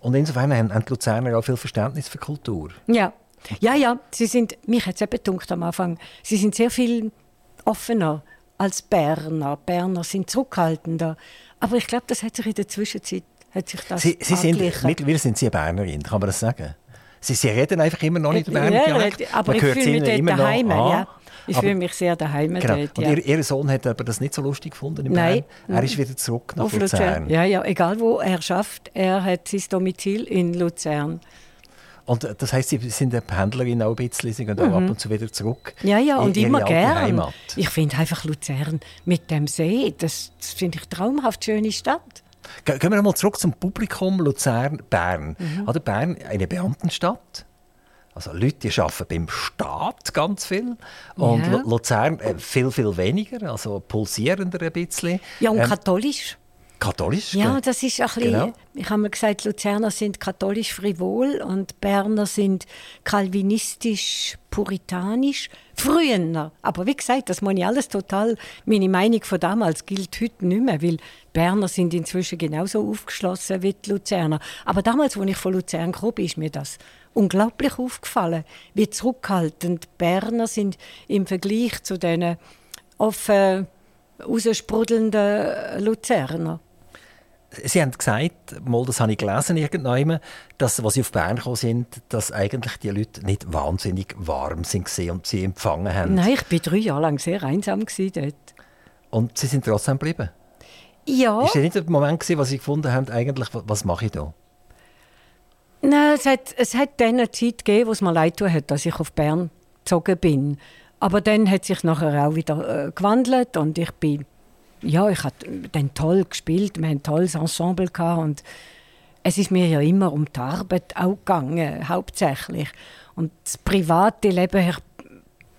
Und insofern haben die Luzerner auch viel Verständnis für Kultur. Ja, ja, ja. Sie sind, mich hat es eben am Anfang, sie sind sehr viel offener als Berner. Berner sind zurückhaltender. Aber ich glaube, das hat sich in der Zwischenzeit hat sich das Sie, Sie sind, mittlerweile sind Sie Bernerin, kann man das sagen? Sie, Sie reden einfach immer noch nicht Berner ja, aber man ich fühle mich dort daheim, ja. Ich fühle mich sehr daheim genau. dort, ja. Und ihr, ihr, Sohn hat aber das nicht so lustig gefunden in Nein. Bern. Er ist wieder zurück nach Luzern. Luzern. Ja, ja, egal wo er schafft, er hat sein Domizil in Luzern. Und das heißt, Sie sind eine Pendlerin auch ein bisschen, Sie gehen mhm. auch ab und zu wieder zurück. Ja, ja, und immer gerne. Ich finde einfach Luzern mit dem See, das, das finde ich traumhaft schöne Stadt. Gehen wir mal zurück zum Publikum Luzern-Bern. Mhm. Oder Bern, eine Beamtenstadt. Also Leute die arbeiten beim Staat ganz viel und ja. Luzern äh, viel, viel weniger, also pulsierender ein bisschen. Ja, und ähm, katholisch. Katholisch? Ja, das ist ein bisschen, genau. ich habe mir gesagt, Luzerner sind katholisch frivol und Berner sind kalvinistisch puritanisch. Früher, aber wie gesagt, das meine ich alles total, meine Meinung von damals gilt heute nicht mehr, weil Berner sind inzwischen genauso aufgeschlossen wie die Luzerner. Aber damals, als ich von Luzern kam, ist mir das unglaublich aufgefallen, wie zurückhaltend Berner sind im Vergleich zu den offen raussprudelnden Luzerner. Sie haben gesagt, mal, das habe ich gelesen irgendwann, dass, als Sie auf Bern gekommen sind, dass eigentlich die Leute nicht wahnsinnig warm sind und Sie empfangen haben. Nein, ich war drei Jahre lang sehr einsam dort. Und Sie sind trotzdem geblieben? Ja. Ist das nicht der Moment, gewesen, wo Sie gefunden haben, eigentlich, was mache ich da? Nein, es hat, es hat dann eine Zeit gegeben, wo es mir leid hat, dass ich auf Bern gezogen bin. Aber dann hat sich nachher auch wieder äh, gewandelt und ich bin ja, ich habe dann toll gespielt, wir hatten ein tolles Ensemble gehabt und es ist mir ja immer um die Arbeit auch gegangen, hauptsächlich. Und das private Leben, ich,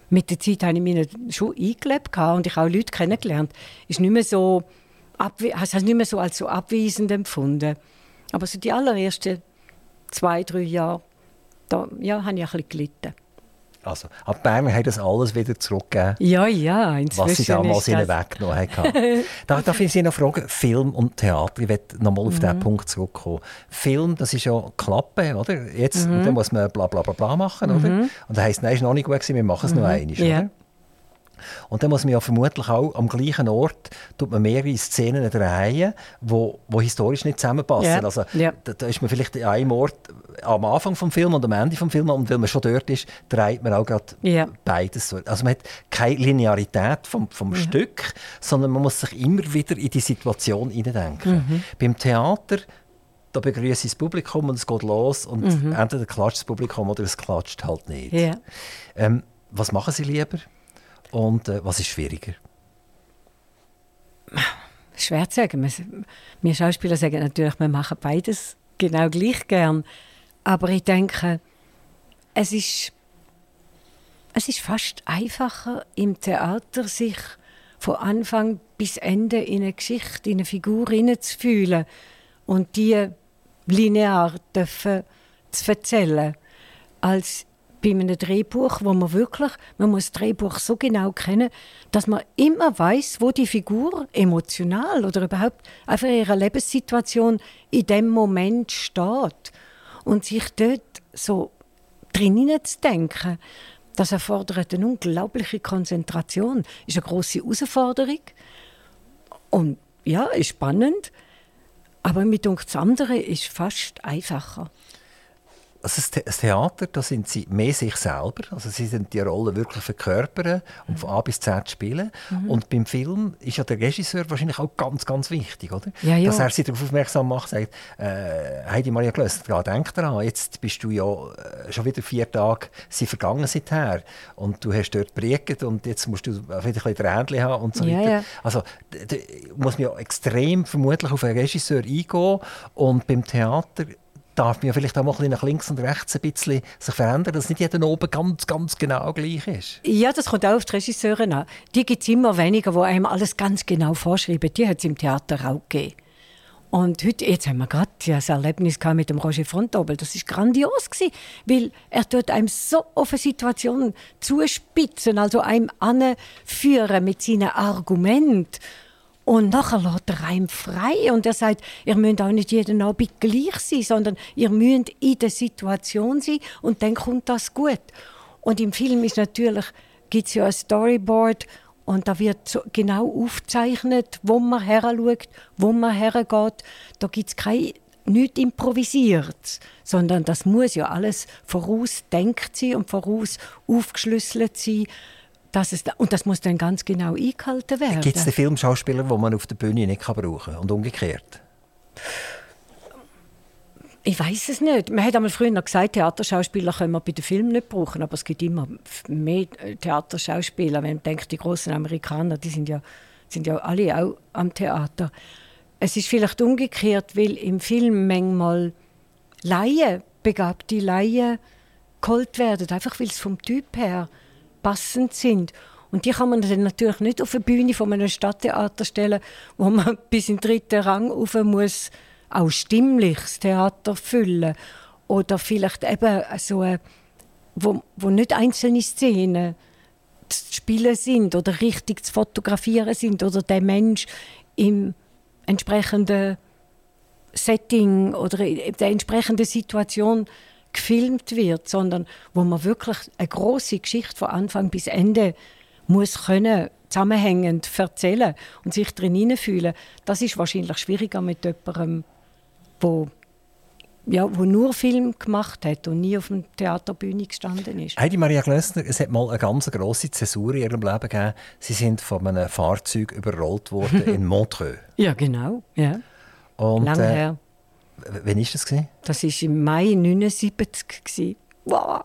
mit der Zeit habe ich mich schon eingelebt und ich habe auch Leute kennengelernt. Ist nicht mehr so, also nicht mehr so als so abweisend empfunden. Aber so die allerersten zwei, drei Jahre, da ja, habe ich ein bisschen gelitten. Also, ab Berner hat das alles wieder zurückgegeben. Ja, ja, inzwischen Was sie damals ihnen weggenommen haben. da darf ich Sie noch fragen, Film und Theater, ich möchte nochmal auf mhm. diesen Punkt zurückkommen. Film, das ist ja Klappe, oder? Jetzt mhm. dann muss man bla bla bla bla machen, mhm. oder? Und das heisst, nein, ist noch nicht gut gewesen, wir machen es mhm. noch einmal, ja. oder? Und dann muss man ja vermutlich auch am gleichen Ort tut man mehrere Szenen drehen, wo, wo historisch nicht zusammenpassen. Yeah. Also yeah. da, da, ist man vielleicht an einem Ort am Anfang des Films und am Ende des Films und weil man schon dort ist, dreht man auch gerade yeah. beides. Also man hat keine Linearität vom, vom Stück, sondern man muss sich immer wieder in die Situation hineindenken. Mhm. Beim Theater da begrüße ich das Publikum und es geht los und mhm. entweder klatscht das Publikum oder es klatscht halt nicht. Ähm, was machen Sie lieber? Und äh, was ist schwieriger? Schwer zu sagen. Wir Schauspieler sagen natürlich, wir machen beides genau gleich gern. Aber ich denke, es ist, es ist fast einfacher im Theater, sich von Anfang bis Ende in eine Geschichte, in eine Figur hineinzufühlen und die linear dürfen zu erzählen, als bei einem Drehbuch, wo man wirklich, man muss das Drehbuch so genau kennen, dass man immer weiß, wo die Figur emotional oder überhaupt einfach in ihrer Lebenssituation in dem Moment steht. Und sich dort so drinnen zu denken, das erfordert eine unglaubliche Konzentration, ist eine große Herausforderung. Und ja, ist spannend, aber mit das andere ist fast einfacher. Also das Theater, da sind sie mehr sich selber. Also sie sind die Rolle wirklich verkörpern und von A bis Z spielen. Mhm. Und beim Film ist ja der Regisseur wahrscheinlich auch ganz, ganz wichtig, oder? Ja, ja. Dass er sie darauf aufmerksam macht, sagt, äh, Heidi Maria Klöster, denk daran, jetzt bist du ja äh, schon wieder vier Tage sie vergangen seither und du hast dort prägt und jetzt musst du wieder ein bisschen Tränchen haben und so ja, weiter. Also da muss man ja extrem vermutlich auf einen Regisseur eingehen und beim Theater darf man vielleicht auch mal nach links und rechts ein bisschen sich verändern, dass nicht jeder oben ganz, ganz genau gleich ist. Ja, das kommt auch auf die Regisseure an. Die gibt es immer weniger, die einem alles ganz genau vorschreiben. Die hat es im Theater auch gegeben. Und heute, jetzt haben wir gerade das Erlebnis mit dem Roger Fontobel. Das ist grandios gewesen, weil er dort einem so auf eine Situation zuspitzen, also einem anführen mit seinen Argumenten. Und nachher lässt er einem frei und er sagt, ihr müsst auch nicht jeden Abend gleich sein, sondern ihr müsst in der Situation sein und dann kommt das gut. Und im Film ist natürlich, gibt es ja ein Storyboard und da wird so genau aufgezeichnet, wo man her schaut, wo man hergeht. Da gibt es kein nichts improvisiert, sondern das muss ja alles vorausdenkt sein und voraus aufgeschlüsselt sein. Das ist, und das muss dann ganz genau eingehalten werden. Gibt es den Filmschauspieler, die man auf der Bühne nicht brauchen kann und umgekehrt? Ich weiß es nicht. Man hat einmal früher noch gesagt, Theaterschauspieler können wir bei den Filmen nicht brauchen, aber es gibt immer mehr Theaterschauspieler. Wenn man denkt, die großen Amerikaner, die sind ja, sind ja alle auch am Theater. Es ist vielleicht umgekehrt, weil im Film manchmal Laien, begabte Laien geholt werden, einfach weil es vom Typ her passend sind. Und die kann man dann natürlich nicht auf eine Bühne von einem Stadttheater stellen, wo man <laughs> bis in den dritten Rang rauf muss, auch stimmlich das Theater füllen. Oder vielleicht eben so, eine, wo, wo nicht einzelne Szenen zu spielen sind oder richtig zu fotografieren sind oder der Mensch im entsprechenden Setting oder in der entsprechenden Situation gefilmt wird, sondern wo man wirklich eine große Geschichte von Anfang bis Ende muss können zusammenhängend erzählen und sich drin hineinfühlen, das ist wahrscheinlich schwieriger mit jemandem, wo ja, wo nur Film gemacht hat und nie auf der Theaterbühne gestanden ist. Heidi Maria Glössner, es hat mal eine ganz grosse Zäsur in ihrem Leben gegeben. Sie sind von einem Fahrzeug überrollt worden <laughs> in Montreux. Ja, genau. Ja. Und, Lange äh, her. Wann war das? Gewesen? Das war im Mai 1979. gewesen. Wow.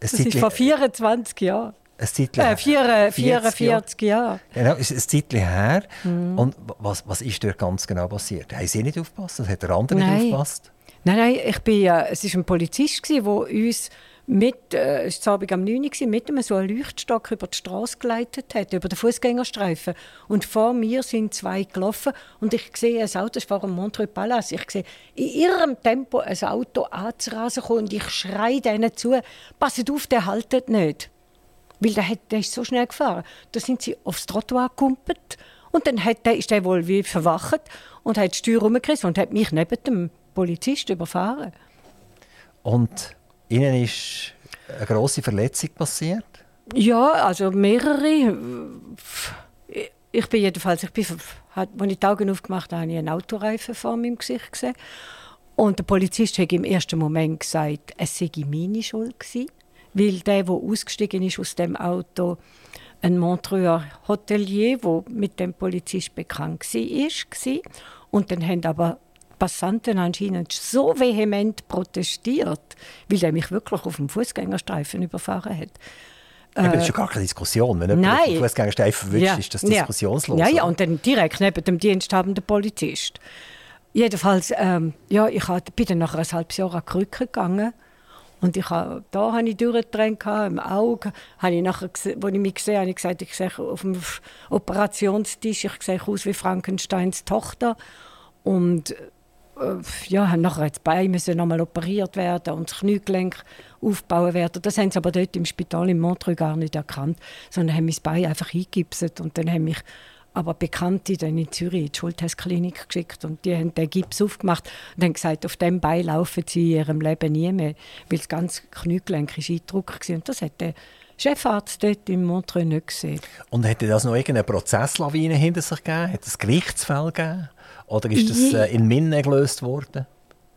Das ist vor 24 Jahren. ein Zeitli- Äh, vier, 40 Jahre. 44 Jahre. Genau, ist ein Zeitchen her. Mhm. Und was, was ist dort ganz genau passiert? Haben Sie nicht aufgepasst? Hat der andere Nein. nicht aufgepasst? Nein, nein, ich bin, äh, es war ein Polizist, der uns mit, äh, es war am 9 Uhr, mit einem so einen Leuchtstock über die Straße geleitet hat, über den Fußgängerstreifen. Und vor mir sind zwei gelaufen und ich sehe ein Auto, das war am Montreux Palace. Ich sehe in ihrem Tempo ein Auto anzurasen kommen und ich schreie denen zu, passet auf, der haltet nicht. Weil der, hat, der ist so schnell gefahren. Da sind sie aufs Trottoir gekumpelt und dann hat der, ist der wohl wie verwacht und hat die Steuer rumgerissen und hat mich neben dem Polizist überfahren. Und Ihnen ist eine grosse Verletzung passiert? Ja, also mehrere. Ich bin jedenfalls, ich bin, als ich die Augen aufgemacht habe, habe ich einen Autoreifen vor meinem Gesicht gesehen. Und der Polizist hat im ersten Moment gesagt, es sei meine Schuld gewesen, weil der, der ausgestiegen ist aus dem Auto, ein Montreuer Hotelier, der mit dem Polizist bekannt war. Und dann haben aber Passanten anscheinend so vehement protestiert, weil er mich wirklich auf dem Fußgängerstreifen überfahren hat. Eben, das ist ja gar keine Diskussion. Wenn jemand Äh, nein. auf den Fußgängerstreifen verwünscht, ist das diskussionslos. Ja, ja, und dann direkt neben dem diensthabenden Polizist. Jedenfalls, ähm, ja, ich bin dann nach einem halben Jahr an die Krücke gegangen. Und ich ha, da habe ich durchgetrennt, im Auge. Habe ich nachher, als ich mich gesehen habe, habe ich gesagt, ich sehe auf dem Operationstisch, ich sehe aus wie Frankensteins Tochter. Und äh, ja, haben nachher das Bein müssen nochmal operiert werden und das Kniegelenk aufbauen werden. Das haben sie aber dort im Spital in Montreux gar nicht erkannt, sondern haben mein Bein einfach eingegipset und dann haben mich aber Bekannte dann in Zürich in die Schultheißklinik geschickt und die haben den Gips aufgemacht und haben gesagt, auf dem Bein laufen sie in ihrem Leben nie mehr, weil das ganze Kniegelenk ist eingedruckt. Und das hat der Chefarzt dort in Montreux nicht gesehen. Und hätte das noch irgendeine Prozesslawine hinter sich gegeben? Hat es Gerichtsfall gegeben? Oder ist das äh, in Minne gelöst worden?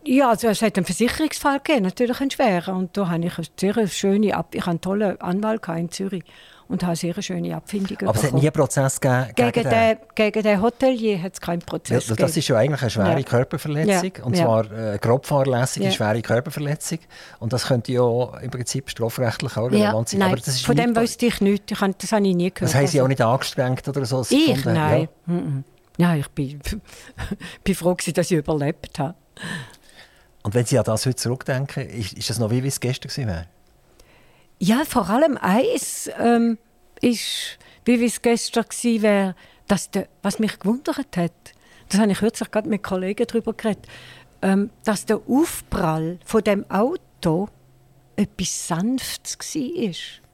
Ja, also es hat einen Versicherungsfall gegeben, natürlich einen schweren. Und da habe ich eine sehr schöne Ab ich einen tollen Anwalt in Zürich und habe sehr schöne Abfindung Aber es hat nie einen Prozess gegeben gegen, den, gegen den Hotelier hat es keinen Prozess das gegeben. ist ja eigentlich eine schwere Ja. Körperverletzung. Ja, Und zwar äh, grob fahrlässige, Ja. schwere Körperverletzung. Und das könnte ja im Prinzip strafrechtlich auch relevant sein. nein, Aber das ist von dem nicht- wüsste ich habe, das habe ich nie gehört. Das haben Sie Also- auch nicht angestrengt oder so? Ich? gefunden? Nein. Ja. Mhm. Ja, ich bin, <laughs> bin froh, gewesen, dass ich überlebt habe. Und wenn Sie an das heute zurückdenken, ist, ist das noch wie, wie es gestern wäre? Ja, vor allem eins ähm, ist, wie es gestern war, dass der, was mich gewundert hat, das habe ich kürzlich gerade mit Kollegen darüber geredet, ähm, dass der Aufprall von dem Auto etwas Sanftes war.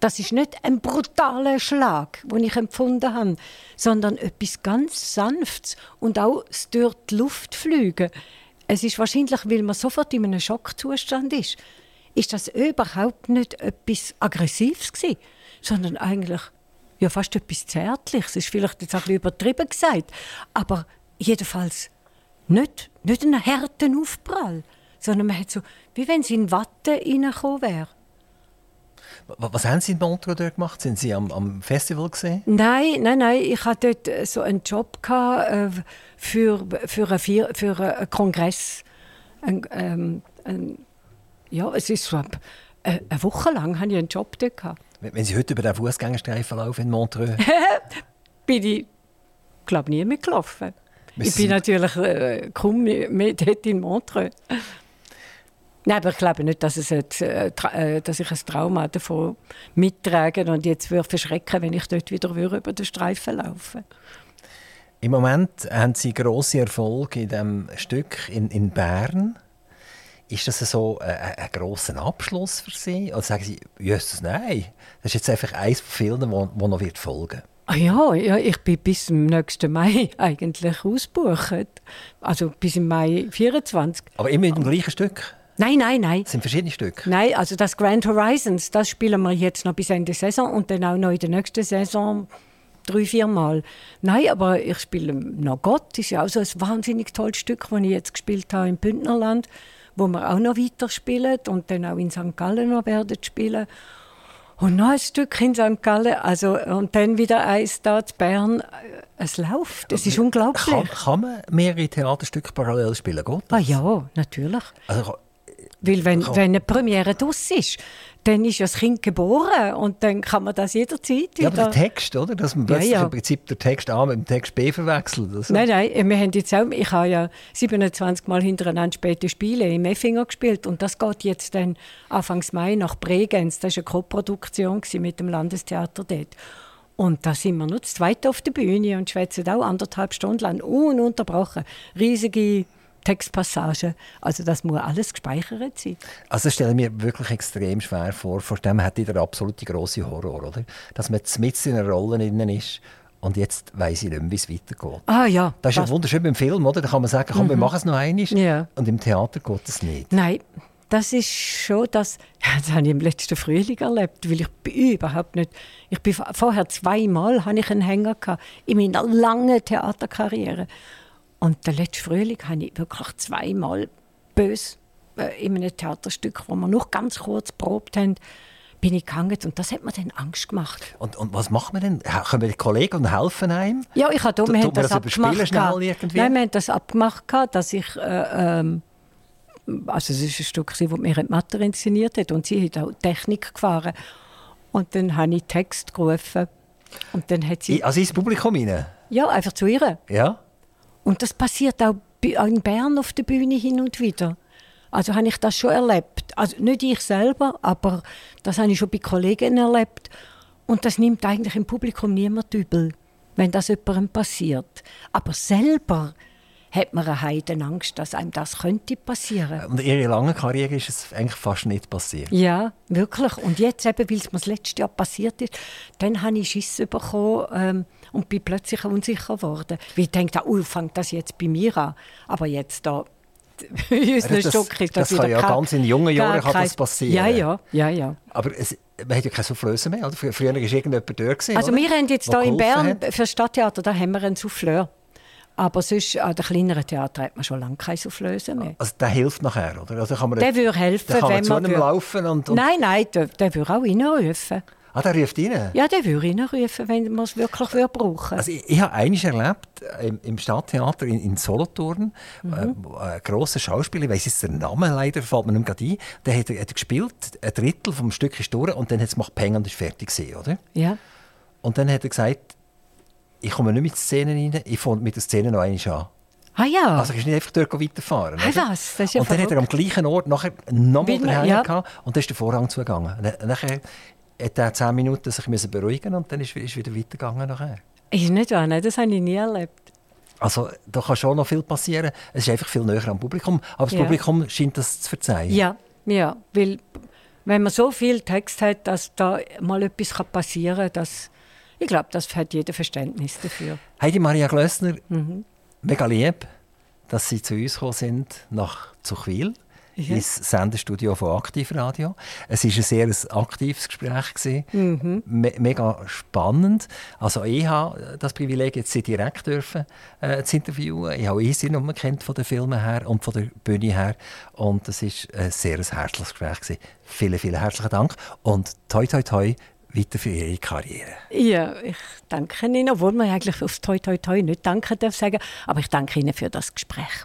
Das ist nicht ein brutaler Schlag, den ich empfunden habe, sondern etwas ganz Sanftes und auch das durch die Luft fliegen. Es ist wahrscheinlich, weil man sofort in einem Schockzustand ist, ist das überhaupt nicht etwas Aggressives gewesen, sondern eigentlich ja, fast etwas Zärtliches. Es ist vielleicht jetzt ein bisschen übertrieben gesagt, aber jedenfalls nicht, nicht einen harten Aufprall, sondern man hat so, wie wenn sie in Watte reingekommen wäre. Was haben Sie in Montreux dort gemacht? Sind Sie am, am Festival gesehen? Nein, nein, nein. Ich hatte dort äh, so einen Job gehabt, äh, für, für, einen, für einen Kongress. Ein, ähm, ein, ja, es ist so eine, eine Woche lang hatte ich einen Job dort gehabt. Wenn Sie heute über den Fußgängerstreifen laufen in Montreux, <laughs> Bin ich, glaube nie mitgelaufen. Ich Müssen bin Sie- natürlich äh, kaum mehr mehr dort in Montreux. Nein, aber ich glaube nicht, dass, es jetzt, äh, äh, dass ich ein Trauma davon mittrage und jetzt würde verschrecken, wenn ich dort wieder würde über den Streifen laufen im Moment haben Sie grosse Erfolge in diesem Stück in, in Bern. Ist das so ein, ein grosser Abschluss für Sie? Oder sagen Sie, Jesus, nein, das ist jetzt einfach eines von vielen, wo, wo noch wird folgen Ah ja, ja, ich bin bis zum nächsten Mai <laughs> eigentlich ausgebucht. Also bis im Mai 24. Aber immer mit dem gleichen Stück? Nein, nein, nein. Das sind verschiedene Stücke? Nein, also das Grand Horizons, das spielen wir jetzt noch bis Ende Saison und dann auch noch in der nächsten Saison drei, vier Mal. Nein, aber ich spiele noch Gott, das ist ja auch so ein wahnsinnig tolles Stück, das ich jetzt gespielt habe im Bündnerland, wo wir auch noch weiter spielen und dann auch in St. Gallen noch werden spielen. Und noch ein Stück in St. Gallen, also, und dann wieder eins da in Bern. Es läuft, es ist unglaublich. Kann, kann man mehrere Theaterstücke parallel spielen? Geht Ah ja, natürlich. Also, Weil wenn, Kann- wenn eine Premiere draus ist, dann ist ja das Kind geboren und dann kann man das jederzeit ja, aber der Text, oder? Dass man Ja, plötzlich ja. im Prinzip den Text A mit dem Text B verwechselt. Also. Nein, nein, wir haben jetzt auch, ich habe ja 27 Mal hintereinander späte Spiele im Effinger gespielt und das geht jetzt dann Anfangs Mai nach Bregenz. Das war eine Co-Produktion gewesen mit dem Landestheater dort. Und da sind wir nur zu zweit auf der Bühne und schwätzen auch anderthalb Stunden lang ununterbrochen. Riesige Textpassagen. Also das muss alles gespeichert sein. Also das stelle ich mir wirklich extrem schwer vor. Vor dem hat der absolute grosse Horror, oder? Dass man mit in einer Rolle innen ist und jetzt weiss ich nicht mehr, wie es weitergeht. Ah ja. Das ist ja wunderschön beim Film, oder? Da kann man sagen, komm, wir machen es noch einmal. Ja. Und im Theater geht es nicht. Nein, das ist schon das. <laughs> Das habe ich im letzten Frühling erlebt, weil ich bin überhaupt nicht. Ich bin vorher zweimal hatte ich einen Hänger gehabt, in meiner langen Theaterkarriere. Und den letzten Frühling habe ich wirklich zweimal bös äh, in einem Theaterstück, wo wir noch ganz kurz probt haben, bin ich gehangen und das hat mir dann Angst gemacht. Und, und was macht man denn? Können wir die Kollegen und helfen einem? Ja, ich habe wir haben das, das abgemacht. irgendwie? Nein, wir haben das abgemacht, dass ich. Äh, ähm, also, es ist ein Stück, das mir Matter inszeniert hat. Und sie hat auch Technik gefahren. Und dann habe ich Text gerufen. Und dann hat sie. Also ins Publikum rein? Ja, einfach zu ihr. Ja? Und das passiert auch in Bern auf der Bühne hin und wieder. Also habe ich das schon erlebt. Also nicht ich selber, aber das habe ich schon bei Kollegen erlebt. Und das nimmt eigentlich im Publikum niemand übel, wenn das jemandem passiert. Aber selber hat man eine Heidenangst, dass einem das könnte passieren. Und in ihrer langen Karriere ist es eigentlich fast nicht passiert. Ja, wirklich. Und jetzt eben, weil es mir das letzte Jahr passiert ist, dann habe ich Schiss bekommen ähm, und bin plötzlich unsicher geworden. Weil ich dachte, oh, fängt das jetzt bei mir an. Aber jetzt da, <laughs> in unseren Das- Stock ist das das, kann ja kein- ganz in jungen Jahren kann das passieren. Ja, ja, ja, ja. Aber es, man hat ja keine Soufflöse mehr. Oder? Frü- Früher war irgendjemand dort. Gewesen, Also oder? wir haben jetzt hier in Bern hat. für das Stadttheater, da haben wir einen Souffleur. Aber sonst an den kleineren Theatern hat man schon lange keine Soufflöse mehr. Also der hilft nachher, oder? Also kann man Der würde helfen, der kann man wenn zu man... einem würde- laufen und... und Nein, nein, der, der würde auch reinrufen. Ah, der ruft rein? Ja, der würde reinrufen, wenn man es wirklich würde brauchen Also ich, ich habe eines erlebt äh, im, im Stadttheater in, in Solothurn. Mhm. Äh, wo ein grosser Schauspieler, ich weiss jetzt den Namen leider, fällt mir nicht gerade ein. Der hat, hat gespielt, ein Drittel vom Stück ist durch und dann hat es gemacht Peng und ist fertig gewesen, oder? Ja. Und dann hat er gesagt, ich komme nicht mit Szenen rein, ich fange mit der Szene noch einmal an. Ah ja. Also ich nicht einfach dort weiterfahren. Ah, oder? was? Das ist ja und dann hat er am verrückt. gleichen Ort nachher nochmal Hänger ja. gehabt und dann ist der Vorhang zugegangen. Nachher hat er zehn Minuten sich müssen beruhigen und dann ist ist wieder weitergegangen nachher. Ist nicht wahr, nein, das habe ich nie erlebt. Also da kann schon noch viel passieren. Es ist einfach viel näher am Publikum, aber das Ja. Publikum scheint das zu verzeihen. Ja, ja, weil wenn man so viel Text hat, dass da mal etwas kann passieren kann, das, ich glaube, das hat jeder Verständnis dafür. Heidi Maria Glössner, Mhm. mega lieb, dass Sie zu uns gekommen sind nach Zuchwil. Ja. ins Sendestudio von Aktivradio. Es war ein sehr ein aktives Gespräch. gewesen. Mhm. Me mega spannend. Also ich habe das Privileg, jetzt Sie direkt dürfen, äh, zu interviewen. Ich habe ihn Sie nur kennt von den Filmen her und von der Bühne her. Und es war ein sehr ein herzliches Gespräch. Gewesen. Vielen, vielen herzlichen Dank. Und toi, toi, toi, weiter für Ihre Karriere. Ja, ich danke Ihnen, obwohl man eigentlich aufs Toi Toi Toi nicht danken darf sagen, aber ich danke Ihnen für das Gespräch.